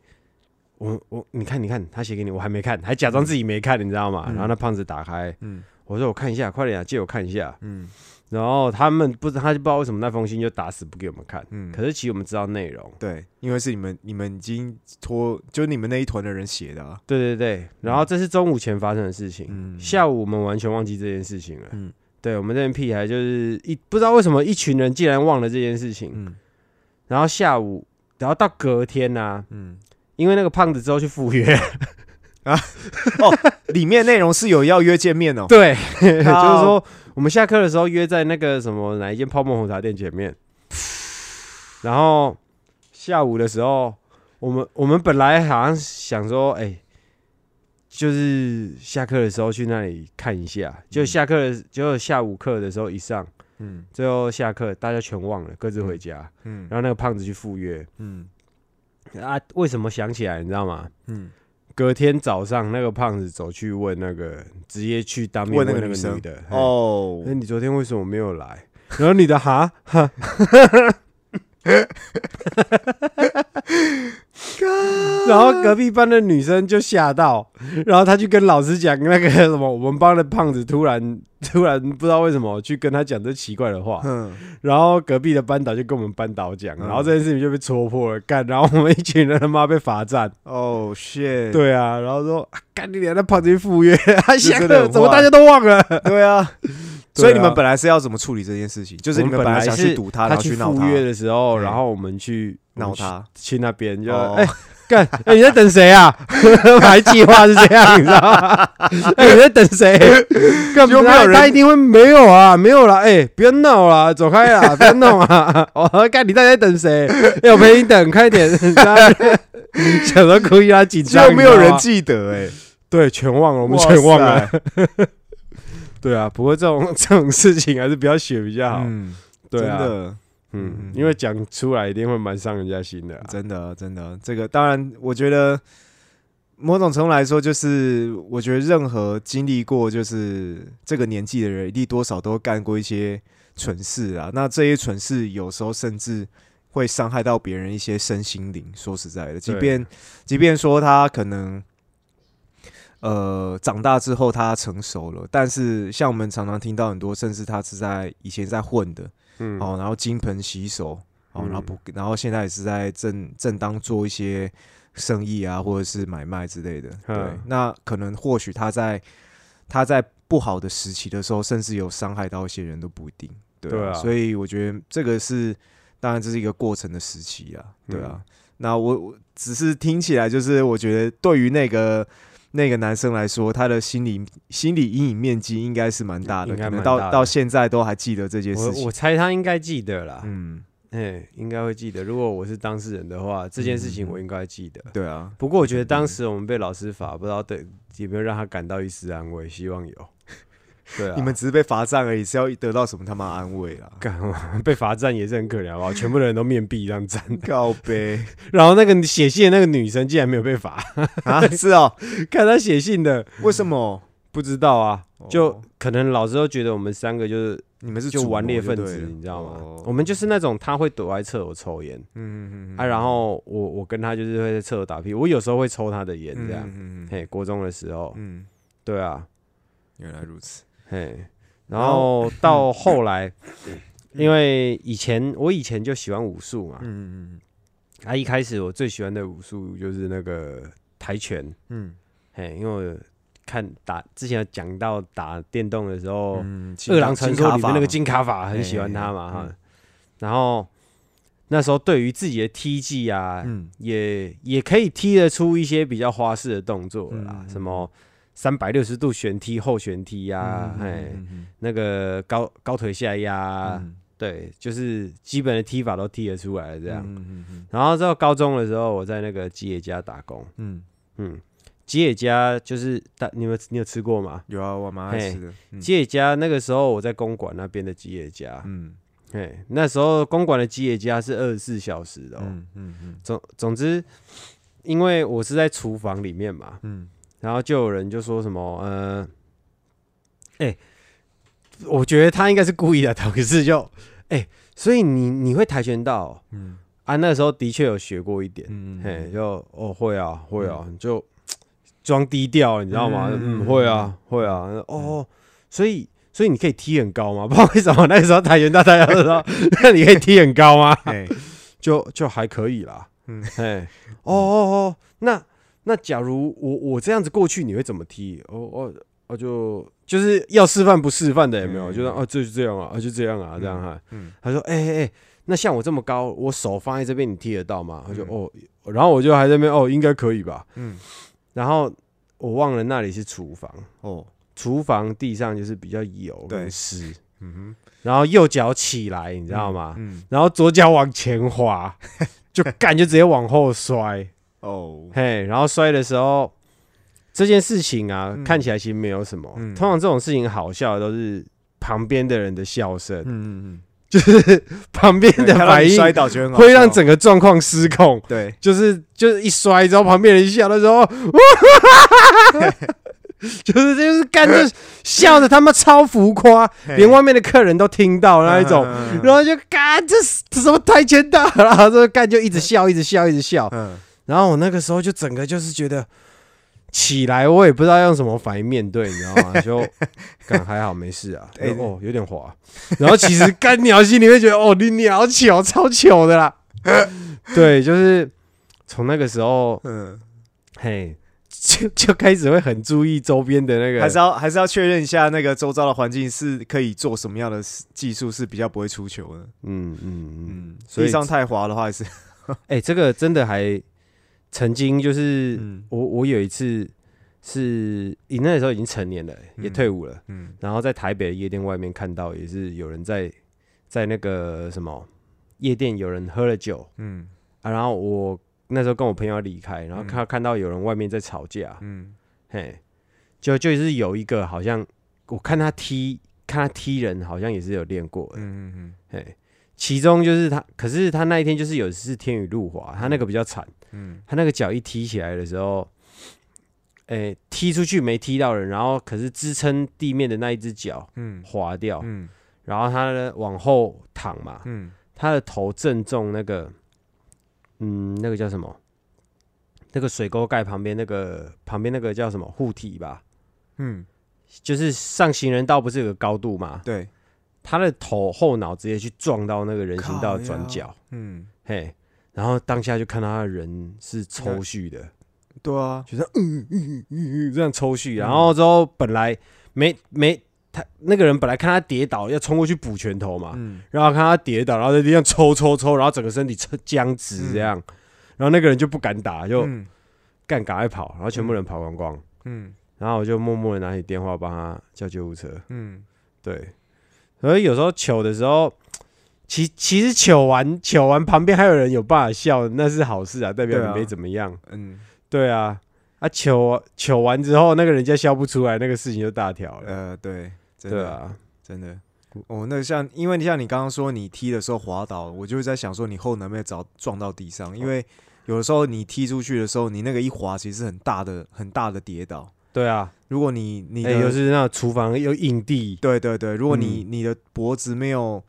我我你看你看他写给你，我还没看，还假装自己没看，你知道吗？嗯然后那胖子打开，嗯我说我看一下，快点啊，借我看一下。嗯然后他们不知他就不知道为什么那封信就打死不给我们看，嗯，可是其实我们知道内容。对，因为是你们你们已经拖，就你们那一团的人写的啊。对对对，然后这是中午前发生的事情，嗯下午我们完全忘记这件事情了。嗯对我们这边屁孩就是一不知道为什么一群人竟然忘了这件事情，嗯然后下午，然后到隔天呐、嗯，因为那个胖子之后去赴约。啊，哦，里面内容是有要约见面哦。对，就是靠说我们下课的时候约在那个什么哪一间泡沫红茶店前面，然后下午的时候，我们我们本来好像想说，哎、就是下课的时候去那里看一下，就下课的，结果下午课的时候一上，嗯。最后下课大家全忘了，各自回家，嗯。然后那个胖子去赴约。嗯啊，为什么想起来你知道吗？嗯，隔天早上，那个胖子走去问那个，直接去当面问问那个女的，哦，哦那、，你昨天为什么没有来？然后女的哈哈，然后隔壁班的女生就吓到，然后她去跟老师讲那个什么，我们班的胖子突然 突然不知道为什么去跟他讲这奇怪的话，嗯，然后隔壁的班导就跟我们班导讲，嗯。然后这件事情就被戳破了，干，然后我们一群人他妈被罚站，哦，shit，对啊，然后说啊干你俩那胖子去赴约，还想真的怎么大家都忘了？对啊，所以你们啊。本来是要怎么处理这件事情？就是你们本来想去堵他，然他后闹他，去赴约的时候，嗯。然后我们去闹他，去那边就哦哎。干！哎、你在等谁啊？还计划是这样，你知道吗？哎、你在等谁？干就没有人他一定会没有啊，没有啦！哎、不要闹啦，走开啦，不要弄啊！哦干，你到底在等谁？哎、我陪你等，快点！想到故意让他紧张，就没有人记得哎，对，全忘了，我们全忘了。塞，对啊，不过这种这种事情还是不要学比较好。嗯，对啊，真的，嗯嗯，因为讲出来一定会蛮伤人家心的啊。真的，真的，这个当然，我觉得某种程度来说，就是我觉得任何经历过就是这个年纪的人，一定多少都干过一些蠢事啊。那这些蠢事有时候甚至会伤害到别人一些身心灵。说实在的，即便即便说他可能。呃，长大之后他成熟了，但是像我们常常听到很多，甚至他是在以前在混的，嗯，哦，然后金盆洗手，哦，然后嗯不，然后现在也是在正正当做一些生意啊，或者是买卖之类的。对嗯，那可能或许他在他在不好的时期的时候，甚至有伤害到一些人都不一定。对对啊所以我觉得这个是，当然这是一个过程的时期啊，对啊。嗯那我我只是听起来，就是我觉得对于那个。那个男生来说，他的心理心理阴影面积应该是蛮大的，大的可能到到现在都还记得这件事情。我我猜他应该记得啦，嗯，哎、应该会记得。如果我是当事人的话，这件事情嗯我应该记得。对啊，不过我觉得当时我们被老师罚，不知道对有没有让他感到一丝安慰，希望有。对啊，你们只是被罚站而已，是要得到什么他妈安慰啊？干被罚站也是很可怜，好不好？全部的人都面壁这样站，告呗 然后那个写信的那个女生竟然没有被罚，啊，是哦，看她写信的，为什么？不知道啊，就哦可能老师都觉得我们三个就是你们是就顽劣分子，你知道吗？哦。我们就是那种他会躲在厕所抽烟，嗯嗯嗯啊，然后我我跟他就是会在厕所打屁，我有时候会抽他的烟这样。嗯嗯。嘿，国中的时候，嗯，对啊，原来如此。嘿，然后到后来，因为以前我以前就喜欢武术嘛，嗯嗯嗯啊，一开始我最喜欢的武术就是那个跆拳，嗯。嘿，因为我看打之前有讲到打电动的时候，嗯，《二郎传说》里面那个金金卡法很喜欢他嘛嘿哈，然后那时候对于自己的踢技啊，嗯。也也可以踢得出一些比较花式的动作啦，嗯。什么三百六十度旋踢、后旋踢呀，嘿，嗯那个高高腿下压，嗯。对，就是基本的踢法都踢得出来这样。然后到高中的时候，我在那个吉野家打工，嗯，嗯，吉野家就是大，你们你有吃过吗？有啊，我蛮爱吃的。嗯。吉野家那个时候我在公馆那边的吉野家，嗯。哎，那时候公馆的吉野家是二十四小时的、哦。嗯嗯嗯。总总之，因为我是在厨房里面嘛，嗯然后就有人就说什么，呃，哎、我觉得他应该是故意的，可是就，哎、所以你你会跆拳道哦嗯啊？那时候的确有学过一点，嗯嘿，就哦会啊会啊，就装低调，你知道吗？嗯嗯，会啊会啊，哦，所以所以你可以踢很高吗？不知道为什么那个时候跆拳道大家都说，那你可以踢很高吗？哎就就还可以啦。嗯嗯，哎，哦哦哦，那那假如我我这样子过去，你会怎么踢？哦哦哦，就就是要示范不示范的有没有？嗯就说哦，就是这样啊，啊就这样啊，这样哈。嗯他说，哎哎哎，那像我这么高，我手放在这边，你踢得到吗？他就嗯哦，然后我就还在那边哦，应该可以吧。嗯然后我忘了那里是厨房，哦厨房地上就是比较油对跟湿，嗯然后右脚起来，你你知道吗？嗯然后左脚往前滑，就干就直接往后摔，哦。嘿，然后摔的时候，这件事情啊，嗯。看起来其实没有什么，嗯。通常这种事情好笑的都是旁边的人的笑声，嗯嗯就是旁边嗯，的看到你反应摔倒就很好会让笑整个状况失控。对。就是就是一摔之后，旁边人笑的时候，就是就是干就笑的他妈超浮夸，连外面的客人都听到那一种，嗯然后就干这是这什么跆拳道，然后就干就一直笑，一直笑，一直笑，嗯然后我那个时候就整个就是觉得起来，我也不知道用什么反应面对，你知道吗？就干还好没事啊，哎哦有点滑，然后其实干鸟心里面觉得哦你鸟糗超糗的啦，对，就是从那个时候嗯，嘿就就开始会很注意周边的那个，还是要还是要确认一下那个周遭的环境是可以做什么样的技术是比较不会出球的。嗯嗯嗯，嗯，所以地上太滑的话，还是 哎、这个真的还曾经就是、嗯。我我有一次是你那时候已经成年了，也嗯退伍了，嗯。然后在台北的夜店外面看到也是有人在在那个什么夜店有人喝了酒嗯。啊，然后我那时候跟我朋友要离开，然后看看到有人外面在吵架，嗯。嘿，就就是有一个好像我看他踢看他踢人好像也是有练过的，嗯嗯。嘿，其中就是他，可是他那一天就是有一次天雨路滑，他那个比较惨。嗯他那个脚一踢起来的时候，诶、踢出去没踢到人，然后可是支撑地面的那一只脚嗯滑掉，嗯然后他呢往后躺嘛，嗯他的头正中那个，嗯，那个叫什么？那个水沟盖旁边那个旁边那个叫什么护体吧？嗯，就是上行人道不是有个高度嘛？对，他的头后脑直接去撞到那个人行道的转角，嗯，嘿，然后当下就看到他的人是抽搐的，对啊，就是嗯嗯嗯嗯这样抽搐，然后之后本来没没他那个人本来看他跌倒要冲过去补拳头嘛，嗯然后看他跌倒，然后在地上抽抽抽，然后整个身体抽僵直这样，然后那个人就不敢打，就嗯干赶快跑，然后全部人跑光光，嗯然后我就默默的拿起电话帮他叫救护车，嗯对，所以有时候糗的时候。其其实糗完糗完旁边还有人有办法笑，那是好事啊，代表你没怎么样。嗯对啊，啊糗糗完之后，那个人家笑不出来，那个事情就大条了。呃，对，真的对啊，真的。哦，那像，因为像你刚刚说你踢的时候滑倒，我就在想说你后能不能找撞到地上，因为有的时候你踢出去的时候，你那个一滑其实很大的很大的跌倒。对啊，如果你你哎、的、又是那种厨房有影地，对对对，如果你、嗯。你的脖子没有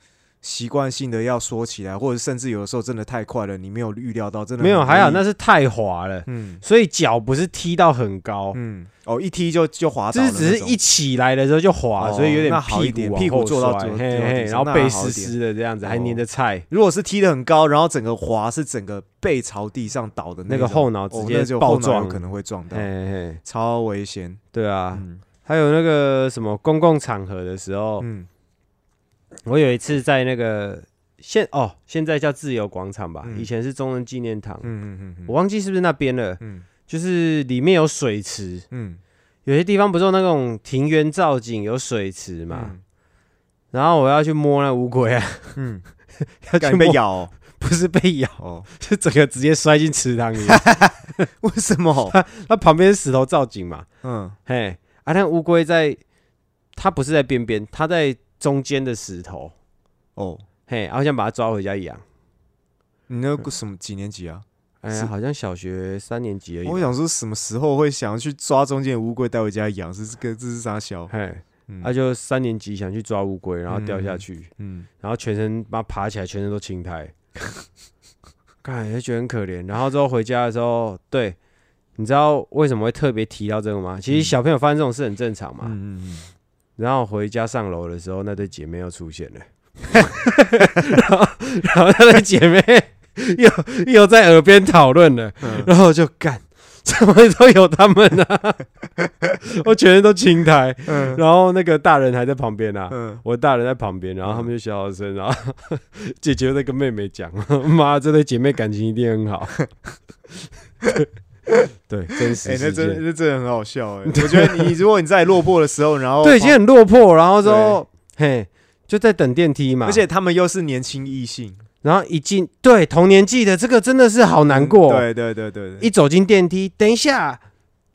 习惯性的要缩起来，或者甚至有的时候真的太快了，你没有预料到，真的没有，很还好那是太滑了，嗯。所以脚不是踢到很高，嗯哦一踢就就滑倒就是只是一起来的时候就滑，哦所以有点屁股往屁股坐到坐摔。嘿嘿，坐到地上然后背湿湿的这样子，还哦。粘着菜，如果是踢的很高，然后整个滑是整个背朝地上倒的那个种后脑直接就爆撞。可能会撞到嘿，嘿，超危险。对啊，嗯。还有那个什么公共场合的时候，嗯我有一次在那个现哦，现在叫自由广场吧，嗯。以前是中正纪念堂，嗯嗯嗯我忘记是不是那边了，嗯。就是里面有水池，嗯。有些地方不是有那种庭园造景有水池嘛，嗯。然后我要去摸那乌龟啊，嗯，要被咬哦。不是被咬，哦？是整个直接摔进池塘里。面。为什么？它旁边是石头造景嘛，嗯。嘿，啊，那乌龟在，它不是在边边，它在中间的石头，哦，嘿，然后想把它抓回家养。你那个什么几年级啊？哎呀，好像小学三年级而已吧。我想说什么时候会想要去抓中间的乌龟带回家养？是这个这是啥小？嘿，嗯他、就三年级想去抓乌龟，然后掉下去，嗯然后全身把它爬起来，全身都青苔，看就觉得很可怜。然后之后回家的时候，对，你知道为什么会特别提到这个吗？其实嗯小朋友发生这种事很正常嘛。嗯嗯然后回家上楼的时候，那对姐妹又出现了，然后然后那对姐妹又又在耳边讨论了，嗯。然后就干。怎么都有他们啊！我全身都青苔，嗯。然后那个大人还在旁边啊，嗯。我大人在旁边，然后他们就小小声，然后姐姐又在跟妹妹讲：“妈，这对姐妹感情一定很好。” 对，真实哎，那真。那真的很好笑哎！我觉得你如果你在落魄的时候，然后对，已经很落魄，然后之后嘿，就在等电梯嘛，而且他们又是年轻异性，然后一进对同年纪的这个真的是好难过。嗯对对对对对，一走进电梯，等一下，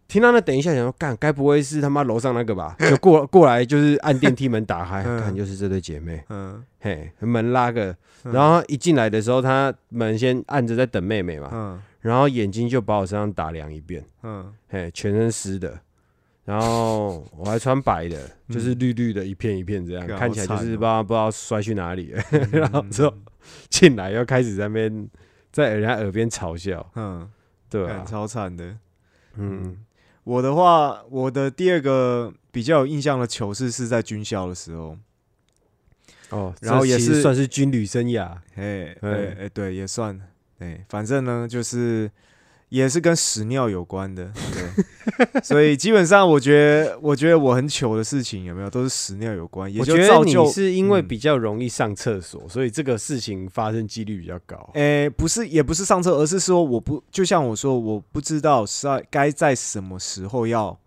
听到那等一下，想说干，该不会是他妈楼上那个吧？就过过来，就是按电梯门打开，嗯看就是这对姐妹，嗯 嘿，门拉个，嗯然后一进来的时候，他门先按着在等妹妹嘛，嗯然后眼睛就把我身上打量一遍，嗯。嘿，全身湿的。然后我还穿白的，就是绿绿的一片一片这样，看起来就是不知道不知道摔去哪里。了。嗯然后之后进来又开始在那边在人家耳边嘲笑，嗯，对啊，超惨的。嗯，我的话，我的第二个比较有印象的糗事是在军校的时候，哦，然后也是算是军旅生涯，哎哎嗯哎，对，也算，哎，反正呢，就是也是跟屎尿有关的，对，所以基本上我觉得，我觉得我很糗的事情有没有都是屎尿有关，也就我觉得你是因为嗯。比较容易上厕所，所以这个事情发生几率比较高。诶、不是，也不是上厕，而是说我不，就像我说，我不知道是在该在什么时候要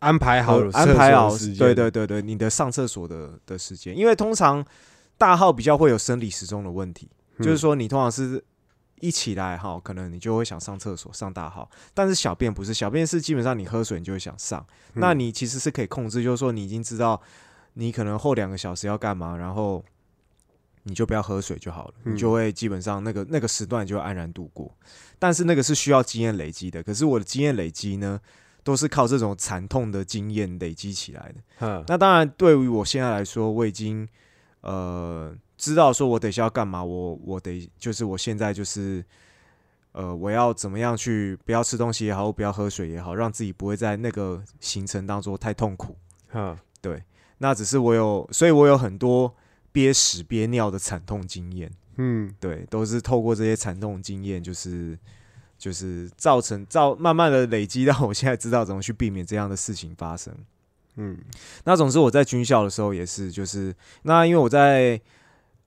安排好安排好时，间对对对对，你的上厕所的的时间，因为通常大号比较会有生理时钟的问题，就是嗯。说你通常是一起来哈，可能你就会想上厕所上大号，但是小便不是，小便是基本上你喝水你就会想上，嗯。那你其实是可以控制，就是说你已经知道你可能后两个小时要干嘛，然后你就不要喝水就好了，嗯。你就会基本上那个那个时段就会安然度过。但是那个是需要经验累积的，可是我的经验累积呢，都是靠这种惨痛的经验累积起来的。嗯。那当然，对于我现在来说，我已经呃知道说我等一下要干嘛，我我得就是我现在就是呃我要怎么样去不要吃东西也好，不要喝水也好，让自己不会在那个行程当中太痛苦。嗯那只是我有，所以我有很多憋屎憋尿的惨痛经验。嗯对，都是透过这些惨痛经验，就是就是造成造慢慢的累积到我现在知道怎么去避免这样的事情发生。嗯那总之我在军校的时候也是，就是那因为我在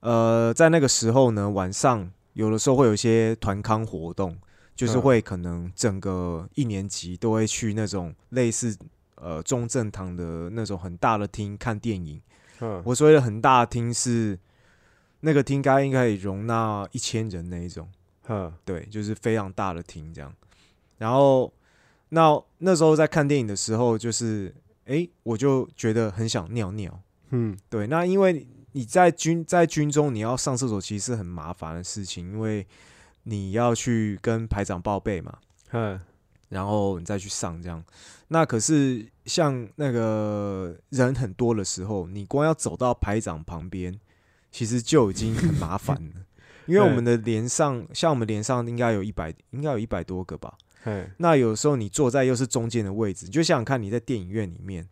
呃在那个时候呢，晚上有的时候会有一些团康活动，就是嗯会可能整个一年级都会去那种类似呃中正堂的那种很大的厅看电影。嗯我所谓的很大的厅是那个厅该应该可以容纳一千人那一种。嗯对，就是非常大的厅这样。然后那那时候在看电影的时候，就是诶，我就觉得很想尿尿。嗯对，那因为你在军在军中你要上厕所，其实是很麻烦的事情，因为你要去跟排长报备嘛，嗯然后你再去上这样。那可是像那个人很多的时候，你光要走到排长旁边，其实就已经很麻烦了。因为我们的连上，像我们连上应该有一百，应该有一百多个吧。嗯那有时候你坐在又是中间的位置，你就想想看，你在电影院里面，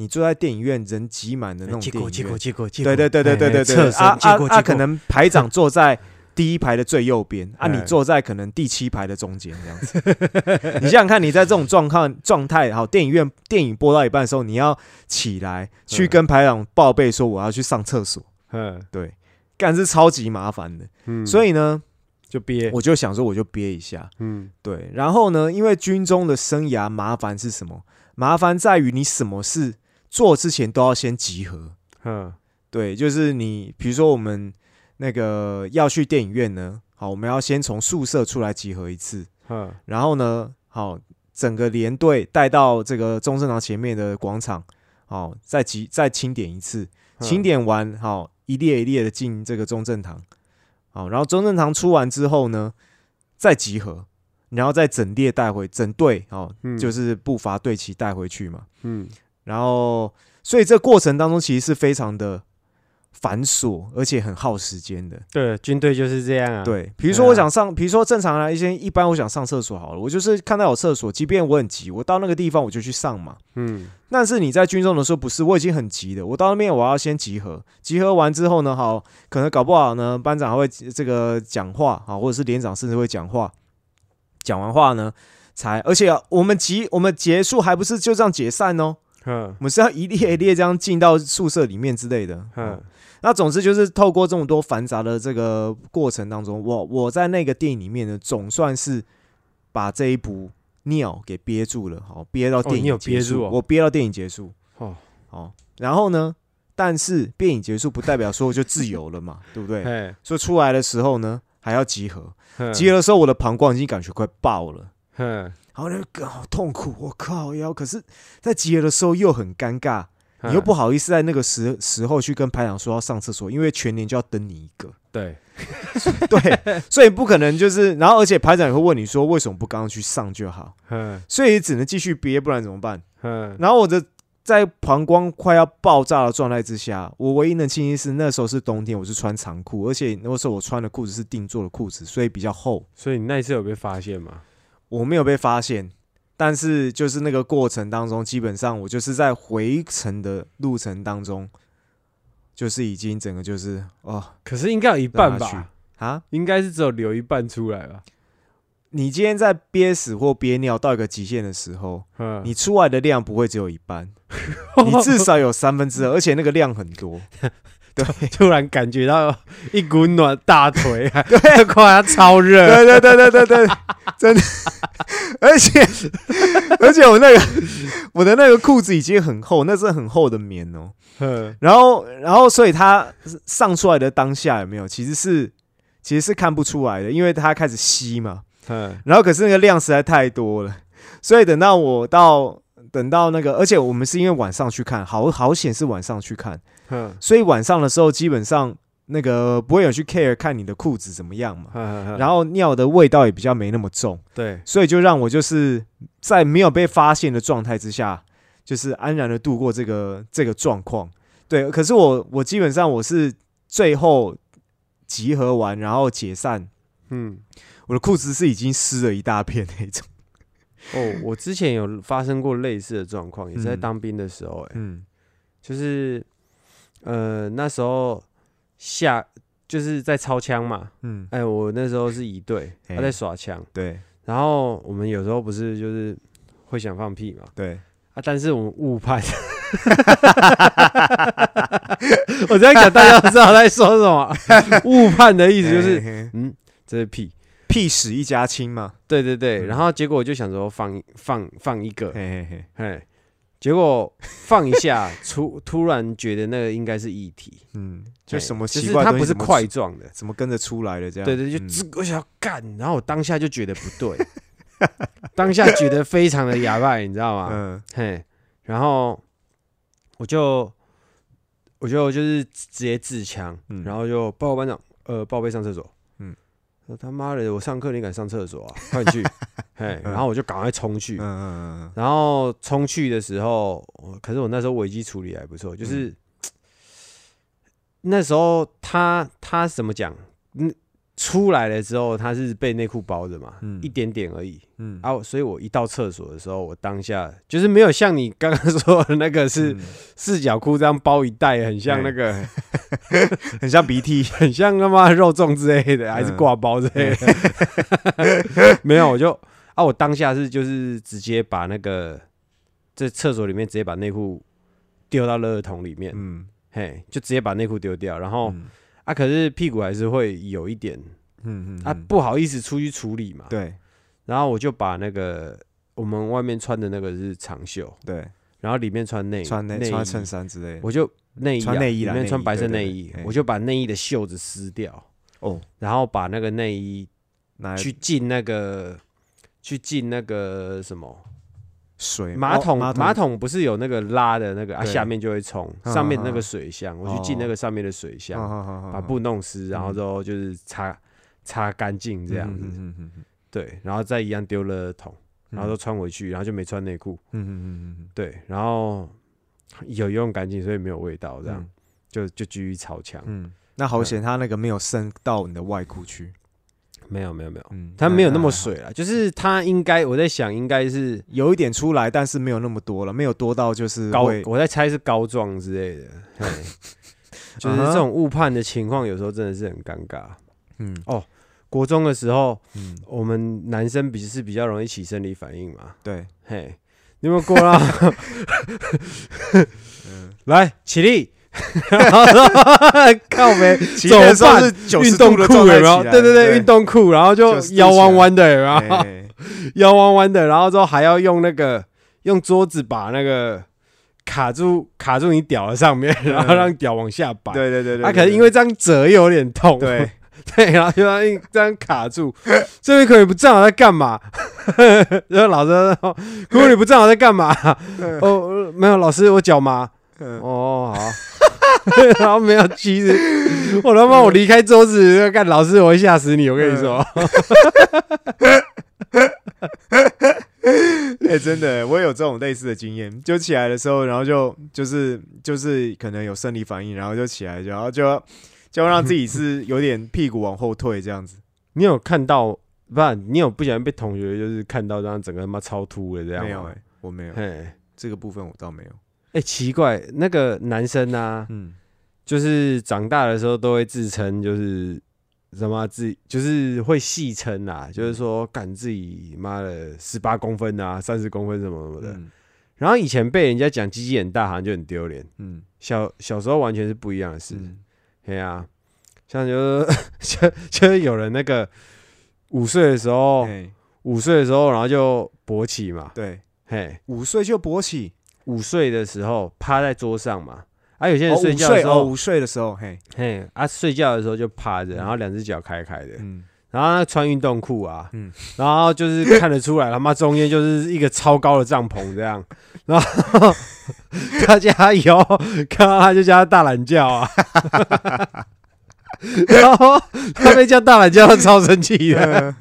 你坐在电影院人挤满的那种结果结果电影院，结果结果，对对对对对对对，啊啊啊！可能排长 坐在第一排的最右边，啊，你哎坐在可能第七排的中间这样子。你想想看，你在这种状况状态，好，电影院电影播到一半的时候，你要起来去嗯跟排长报备说我要去上厕所，嗯对，干是超级麻烦的。嗯，所以呢，就憋。我就想说，我就憋一下，嗯。对。然后呢，因为军中的生涯麻烦是什么？麻烦在于你什么事做之前都要先集合。嗯。对，就是你，比如说我们那个要去电影院呢，好，我们要先从宿舍出来集合一次，嗯。然后呢，好，整个连队带到这个中正堂前面的广场，好，再集再清点一次，嗯。清点完，好，一列一列的进这个中正堂，好，然后中正堂出完之后呢，再集合，然后再整列带回整队，好，嗯。就是步伐队旗带回去嘛，嗯然后，所以这过程当中其实是非常的繁琐，而且很耗时间的。对，军队就是这样啊。，对，比如说我想上，比如说正常来一些一般我想上厕所好了，我就是看到有厕所，即便我很急，我到那个地方我就去上嘛。嗯但是你在军中的时候不是，我已经很急了，我到那边我要先集合，集合完之后呢，好，可能搞不好呢，班长还会这个讲话啊，或者是连长甚至会讲话，讲完话呢，才而且我们集我们结束还不是就这样解散哦，嗯。我们是要一列一列这样进到宿舍里面之类的。嗯。嗯，那总之就是透过这么多繁杂的这个过程当中，我我在那个电影里面呢，总算是把这一部尿给憋住了，好憋到电影结束，我憋到电影结束，哦，好，然后呢，但是电影结束不代表说我就自由了嘛，对不对？嘿，所以出来的时候呢，还要集合，集合的时候我的膀胱已经感觉快爆了。哼然后那个好痛苦，我靠腰！可是，在集合的时候又很尴尬，你又不好意思在那个时时候去跟排长说要上厕所，因为全年就要等你一个，对，对，所以不可能就是，然后而且排长也会问你说为什么不刚刚去上就好，嗯所以只能继续憋，不然怎么办？嗯然后我的在膀胱快要爆炸的状态之下，我唯一能庆幸是那时候是冬天，我是穿长裤，而且那时候我穿的裤子是定做的裤子，所以比较厚。所以你那一次有被发现吗？我没有被发现，但是就是那个过程当中，基本上我就是在回程的路程当中，就是已经整个就是哦可是应该有一半吧，啊，应该是只有留一半出来吧。你今天在憋屎或憋尿到一个极限的时候，嗯，你出来的量不会只有一半，你至少有三分之二，而且那个量很多。对。突然感觉到一股暖大腿，对，快要超热。对对对对对对，真的，而且而且我那个我的那个裤子已经很厚，那是很厚的棉哦。嗯。然后然后所以它上出来的当下有没有，其实是其实是看不出来的，因为它开始吸嘛。嗯。然后可是那个量实在太多了，所以等到我到等到那个，而且我们是因为晚上去看，好好险是晚上去看，嗯。所以晚上的时候基本上那个不会有去 care 看你的裤子怎么样嘛，嗯，然后尿的味道也比较没那么重，对，所以就让我就是在没有被发现的状态之下，就是安然的度过这个这个状况。对，可是我我基本上我是最后集合完，然后解散，嗯。我的裤子是已经湿了一大片那种。哦，我之前有发生过类似的状况，也是在嗯。当兵的时候、哎、嗯。就是呃那时候下就是在操枪嘛，嗯，哎、我那时候是一队，他嘿在耍枪，对。然后我们有时候不是就是会想放屁嘛，对，啊，但是我们误判，我这样讲大家都知道在说什么，误判的意思就是嘿嘿。嗯，这是屁。屁屎一家亲嘛。对对对，嗯。然后结果我就想说放放放一个，嘿嘿嘿，哎，结果放一下，突突然觉得那个应该是液体，嗯，就哎什么就奇怪它不是块状的，怎么跟着出来了这样？对对，就我想要干，然后我当下就觉得不对，当下觉得非常的哑巴，你知道吗？嗯。嘿，然后我就我就就是直接自强，嗯。然后就报告班长，呃，报备上厕所，嗯。他妈的，我上课你敢上厕所啊？快去，嘿，然后我就赶快冲去。嗯，嗯嗯然后冲去的时候，我可是我那时候危机处理还不错，就是、嗯。那时候他他怎么讲？嗯，出来了之后他是被内裤包着嘛，嗯。一点点而已。嗯。啊，所以我一到厕所的时候，我当下就是没有像你刚刚说的那个是嗯。四角裤这样包一袋，很像那个，很像鼻涕。很像他妈肉粽之类的，还是嗯。挂包之类的。没有，我就啊，我当下是就是直接把那个在厕所里面直接把内裤丢到垃圾桶里面，嗯。嘿，就直接把内裤丢掉，然后、嗯。啊，可是屁股还是会有一点嗯嗯啊，不好意思出去处理嘛，对。然后我就把那个我们外面穿的那个是长袖，对，然后里面穿内穿内穿衬衫之类的。我就内衣、啊、穿内衣里面穿白色内衣对，我就把内衣的袖子撕掉，哦，然后把那个内衣拿去进那个去进那个什么？水马桶，哦马桶。不是有那个拉的那个啊，下面就会冲，嗯上面那个水箱，我去进那个上面的水箱，把布弄湿，然后嗯之后就是擦擦干净这样嗯子，对，然后再一样丢了桶，然后都穿回去，然后就没穿内裤，嗯嗯嗯嗯对，然后有用干净，所以没有味道，这样嗯。就就继续超强，嗯，那好险，他那个没有渗到你的外裤去。没有没有没有，嗯，它没有那么，水了，就是它应该我在想应该是有一点出来，但是没有那么多了，没有多到就是高，我在猜是膏状之类的，嘿。就是这种误判的情况，有时候真的是很尴尬。嗯。哦国中的时候，嗯，我们男生比是比较容易起生理反应嘛，对，嘿，你有没有过到？来起立，靠没走起的时是运动裤有没有？对对对，运动裤，然后就腰弯弯的，有没有？哎 腰弯弯的，然后之后还要用那个用桌子把那个卡住卡住你屌的上面，然后让屌往下摆。对对对对，啊，可能因为这样折又有点痛，对 对，然后就让这样卡住。这边可能不知道在干嘛，然后老师说：“姑姑你不知道我在干嘛？”哦，呃没有，老师我脚麻。嗯哦，好。然后没有其实 我他妈我离开桌子，干老师我会吓死你，我跟你说。哎、真的，我也有这种类似的经验。就起来的时候，然后就就是就是可能有生理反应，然后就起来，然后就就让自己是有点屁股往后退这样子。你有看到不然你有不小心被同学就是看到这样整个他妈超秃的这样吗？没有哎、我没有嘿，这个部分我倒没有。哎、奇怪，那个男生啊，嗯，就是长大的时候都会自称就是什么自就是会戏称啊，就是说干自己妈的十八公分啊，三十公分什么什么的。嗯然后以前被人家讲鸡鸡很大，好像就很丢脸。嗯小小时候完全是不一样的事。嗯嘿啊，像就是 就就是有人那个五岁的时候，五岁的时候，然后就勃起嘛，对，嘿，五岁就勃起，五岁的时候趴在桌上嘛，啊，有些哦，人睡觉的时候，午睡的时候，嘿，嘿，啊，睡觉的时候就趴着，然后两只脚开开的，嗯。然后他穿运动裤啊，嗯。然后就是看得出来，他妈中间就是一个超高的帐篷这样，然后他家以后看到他就叫他大懒觉啊，然后他被叫大懒觉，他超生气的。呃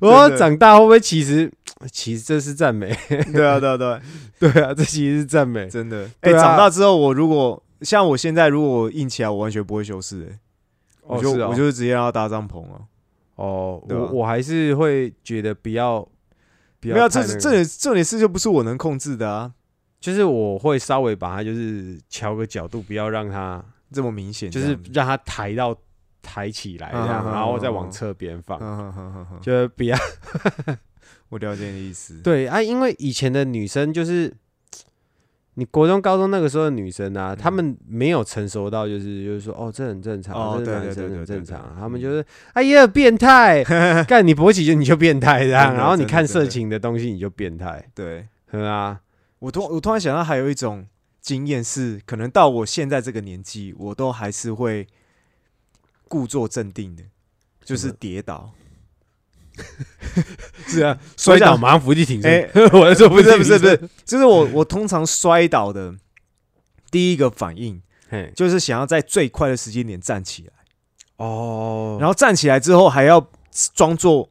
我长大会不会其实其实这是赞美？对啊，对啊，对啊，对啊，这其实是赞美。真的。哎，长大之后，我如果像我现在，如果我硬起来，我完全不会修饰，哎，我就我就是直接让他搭帐篷哦。哦，我我还是会觉得不要不没有，这这点这点事就不是我能控制的啊，就是我会稍微把它就是调个角度，不要让它这么明显，就是让它抬到抬起来这样，然后再往嗯侧边放，就是不要 我了解你的意思。对啊，因为以前的女生就是。你国中、高中那个时候的女生啊，她们没有成熟到，就是就是说，哦，这很正常，哦这是男生很正常。对对她们就是，哎呀，变态，干你勃起就你就变态这样，然后你看色情的东西你就变态，对对啊，我突我突然想到，还有一种经验是，可能到我现在这个年纪，我都还是会故作镇定的，就是跌倒。是啊，摔倒马上伏地挺身。哎 我在说不是是不是不是，就是我我通常摔倒的第一个反应，就是想要在最快的时间点站起来，哦，然后站起来之后还要装作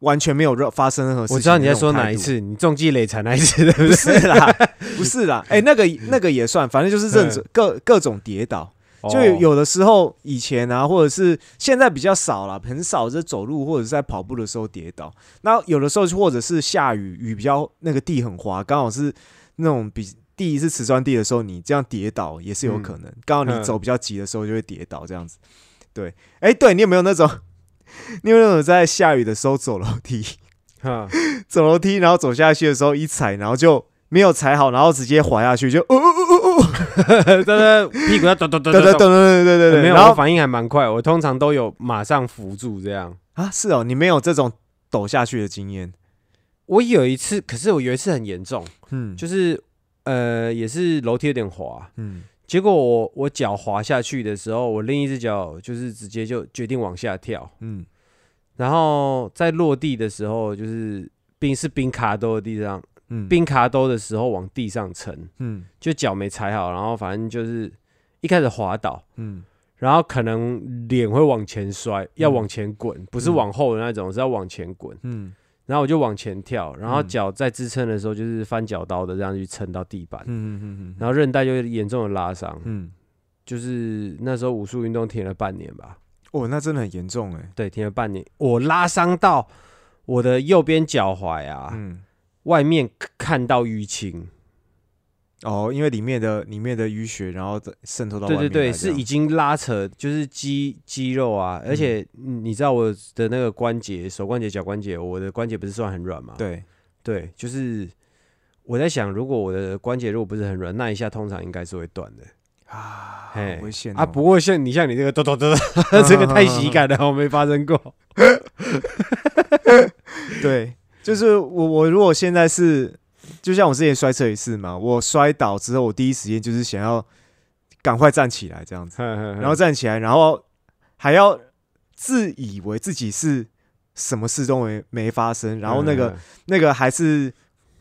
完全没有任发生任何事情。我知道你在说哪一，次，你中计累残那一次，对不？是啦，不是啦，哎、那个那个也算，反正就是认准各各种跌倒。就有的时候以前啊，或者是现在比较少了，很少是走路或者是在跑步的时候跌倒。那有的时候或者是下雨，雨比较那个地很滑，刚好是那种比地是瓷砖地的时候，你这样跌倒也是有可能。刚好你嗯走比较急的时候就会跌倒这样子。对，哎、对你有没有那种？你有没有那种在下雨的时候走楼梯，哈 走楼梯然后走下去的时候一踩，然后就没有踩好，然后直接滑下去，就哦哦哦哦哦，对对，屁股要抖抖抖抖抖抖抖。对对对，没有，然后我反应还蛮快，我通常都有马上扶住这样。啊，是哦，你没有这种抖下去的经验，我有一次，可是我有一次很严重，嗯，就是呃，也是楼梯有点滑，嗯结果我我脚滑下去的时候，我另一只脚就是直接就决定往下跳，嗯然后在落地的时候，就是冰是冰卡兜的地上，嗯，冰卡兜的时候往地上沉，嗯。就脚没踩好，然后反正就是一开始滑倒，嗯。然后可能脸会往前摔，要往前滚，不是嗯往后的那种，是要往前滚。嗯。然后我就往前跳，然后嗯。脚在支撑的时候就是翻脚刀的这样去撑到地板，嗯嗯然后韧带就严重的拉伤，嗯，就是那时候武术运动停了半年吧，哦，那真的很严重哎，对，停了半年，我拉伤到我的右边脚踝啊，嗯，外面看到淤青，哦，因为里面的里面的淤血，然后渗透到对对对，是已经拉扯，就是肌肌肉啊，而且嗯你知道我的那个关节，手关节、脚关节，我的关节不是算很软吗？对，对，就是我在想，如果我的关节如果不是很软，那一下通常应该是会断的。啊，危险啊，哦不过像你像你这个咚咚咚咚，这个太 喜感了，我没发生过。对，就是我我如果现在是，就像我之前摔车一次嘛，我摔倒之后，我第一时间就是想要赶快站起来这样子，然然后站起来，然后还要自以为自己是什么事都没没发生，然后那个那个还是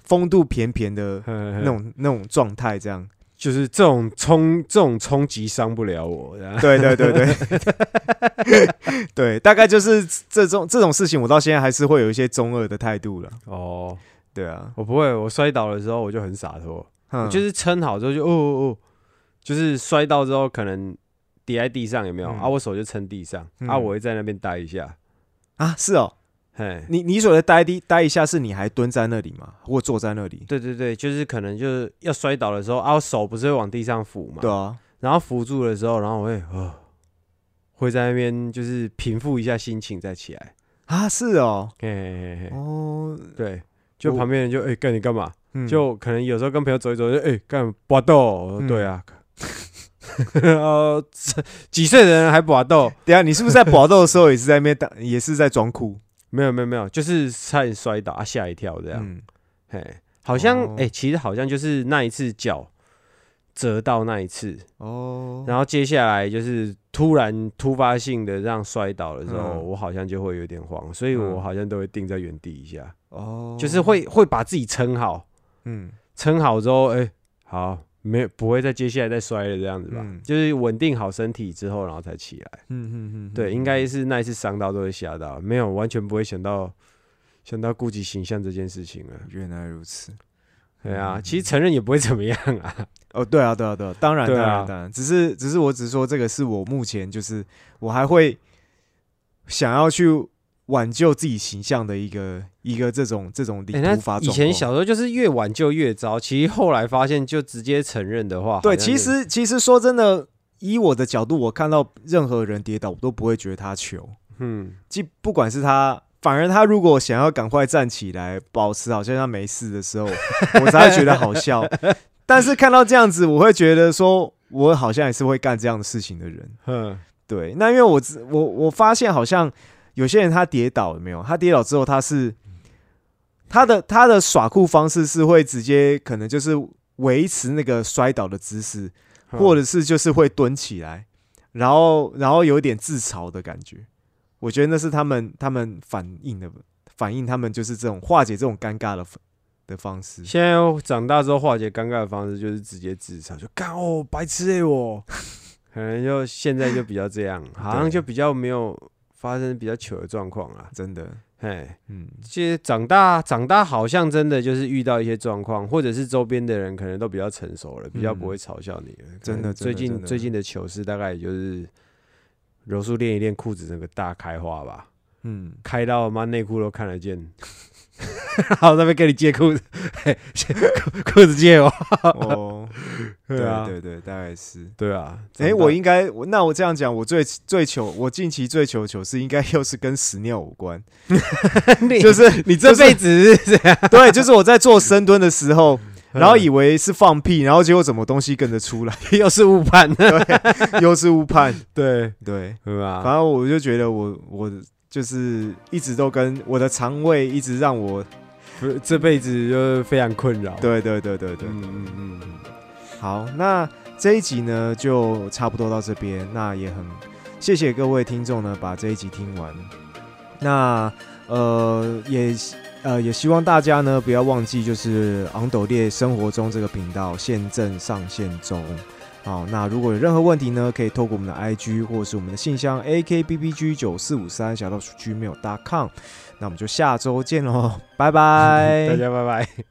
风度翩翩的那那种那种状态，这样。就是这种冲这种冲击伤不了我。对对对对，对，大概就是这种这种事情，我到现在还是会有一些中二的态度了。哦，对啊，我不会，我摔倒的时候我就很洒脱，嗯我就是撑好之后就哦哦哦，就是摔到之后可能跌在地上有没有、嗯啊？我手就撑地上、嗯啊，我会在那边待一下。啊，是哦，嘿，你你所谓的待低待一下，是你还蹲在那里吗？或坐在那里？对对对，就是可能就是要摔倒的时候啊，我手不是会往地上扶嘛，对啊，然后扶住的时候，然后我会呃，会在那边就是平复一下心情再起来。啊，是哦，嘿嘿嘿嘿，哦，对，就旁边人就哎干、你干嘛？嗯就可能有时候跟朋友走一走，就哎干拔豆，我说嗯对啊。呃，几岁的人还搏斗？等一下你是不是在搏斗的时候也是在那边打，也是在装酷？没有没有没有，就是差点摔倒，啊吓一跳这样。嗯，嘿，好像哎、哦其实好像就是那一次脚折到那一次，哦，然后接下来就是突然突发性的让摔倒的时候，嗯。我好像就会有点慌，所以我嗯好像都会定在原地一下，哦，就是，会会把自己撑好，嗯。撑好之后，哎、好，没有不会再接下来再摔了这样子吧，嗯就是稳定好身体之后，然后才起来。嗯嗯嗯，对，嗯应该是那一次伤到都会吓到，没有完全不会想到想到顾及形象这件事情了。原来如此。对啊，嗯其实承认也不会怎么样啊。哦，对啊，对啊，对啊，当然，当然，当然，只是，只是我只是说，这个是我目前就是我还会想要去挽救自己形象的一个一个这种这种欸那突发状况。以前小时候就是越晚就越糟，其实后来发现就直接承认的话，对，其实其实说真的，以我的角度，我看到任何人跌倒，我都不会觉得他糗。嗯，即不管是他，反而他如果想要赶快站起来，保持好像他没事的时候，我才会觉得好笑。但是看到这样子，我会觉得说，我好像也是会干这样的事情的人。哼，对，那因为我知我我发现好像有些人他跌倒有没有？他跌倒之后，他是他的他的耍酷方式是会直接可能就是维持那个摔倒的姿势，或者者是就是会蹲起来，然后然后有一点自嘲的感觉。我觉得那是他们他们反应的反应，他们就是这种化解这种尴尬的的方式。现在长大之后化解尴尬的方式就是直接自嘲，就干哦白痴哎、我，可能就现在就比较这样，好像就比较没有发生比较糗的状况啊。真的，嘿，嗯，其实长大长大好像真的就是遇到一些状况，或者是周边的人可能都比较成熟了，比较不会嘲笑你了。嗯真的最近最近的糗事大概也就是柔术练一练，裤子那个大开花吧，嗯，开到妈内裤都看得见。然后那边给你借裤子，嘿 裤裤子借我。哦，对啊，对对，大概是。对啊。哎、我应该，那我这样讲，我最最求，我近期最糗的糗事应该又是跟屎尿有关，就是你这辈子是这样，对，就是我在做深蹲的时候，然后嗯以为是放屁，然后结果怎么东西跟着出来，又是误判，对又是误判，对。对，对吧？反正我就觉得我我就是一直都跟我的肠胃一直让我，不这辈子就是非常困扰。，对对对对对，嗯嗯嗯，好，那这一集呢就差不多到这边，那也很谢谢各位听众呢把这一集听完。那呃也呃也希望大家呢不要忘记，就是昂斗列生活中这个频道现正上线中。好，那如果有任何问题呢，可以透过我们的 IG 或是我们的信箱 akbbg 九四五三小老鼠 gmail.com。那我们就下周见喽，拜拜，大家拜拜。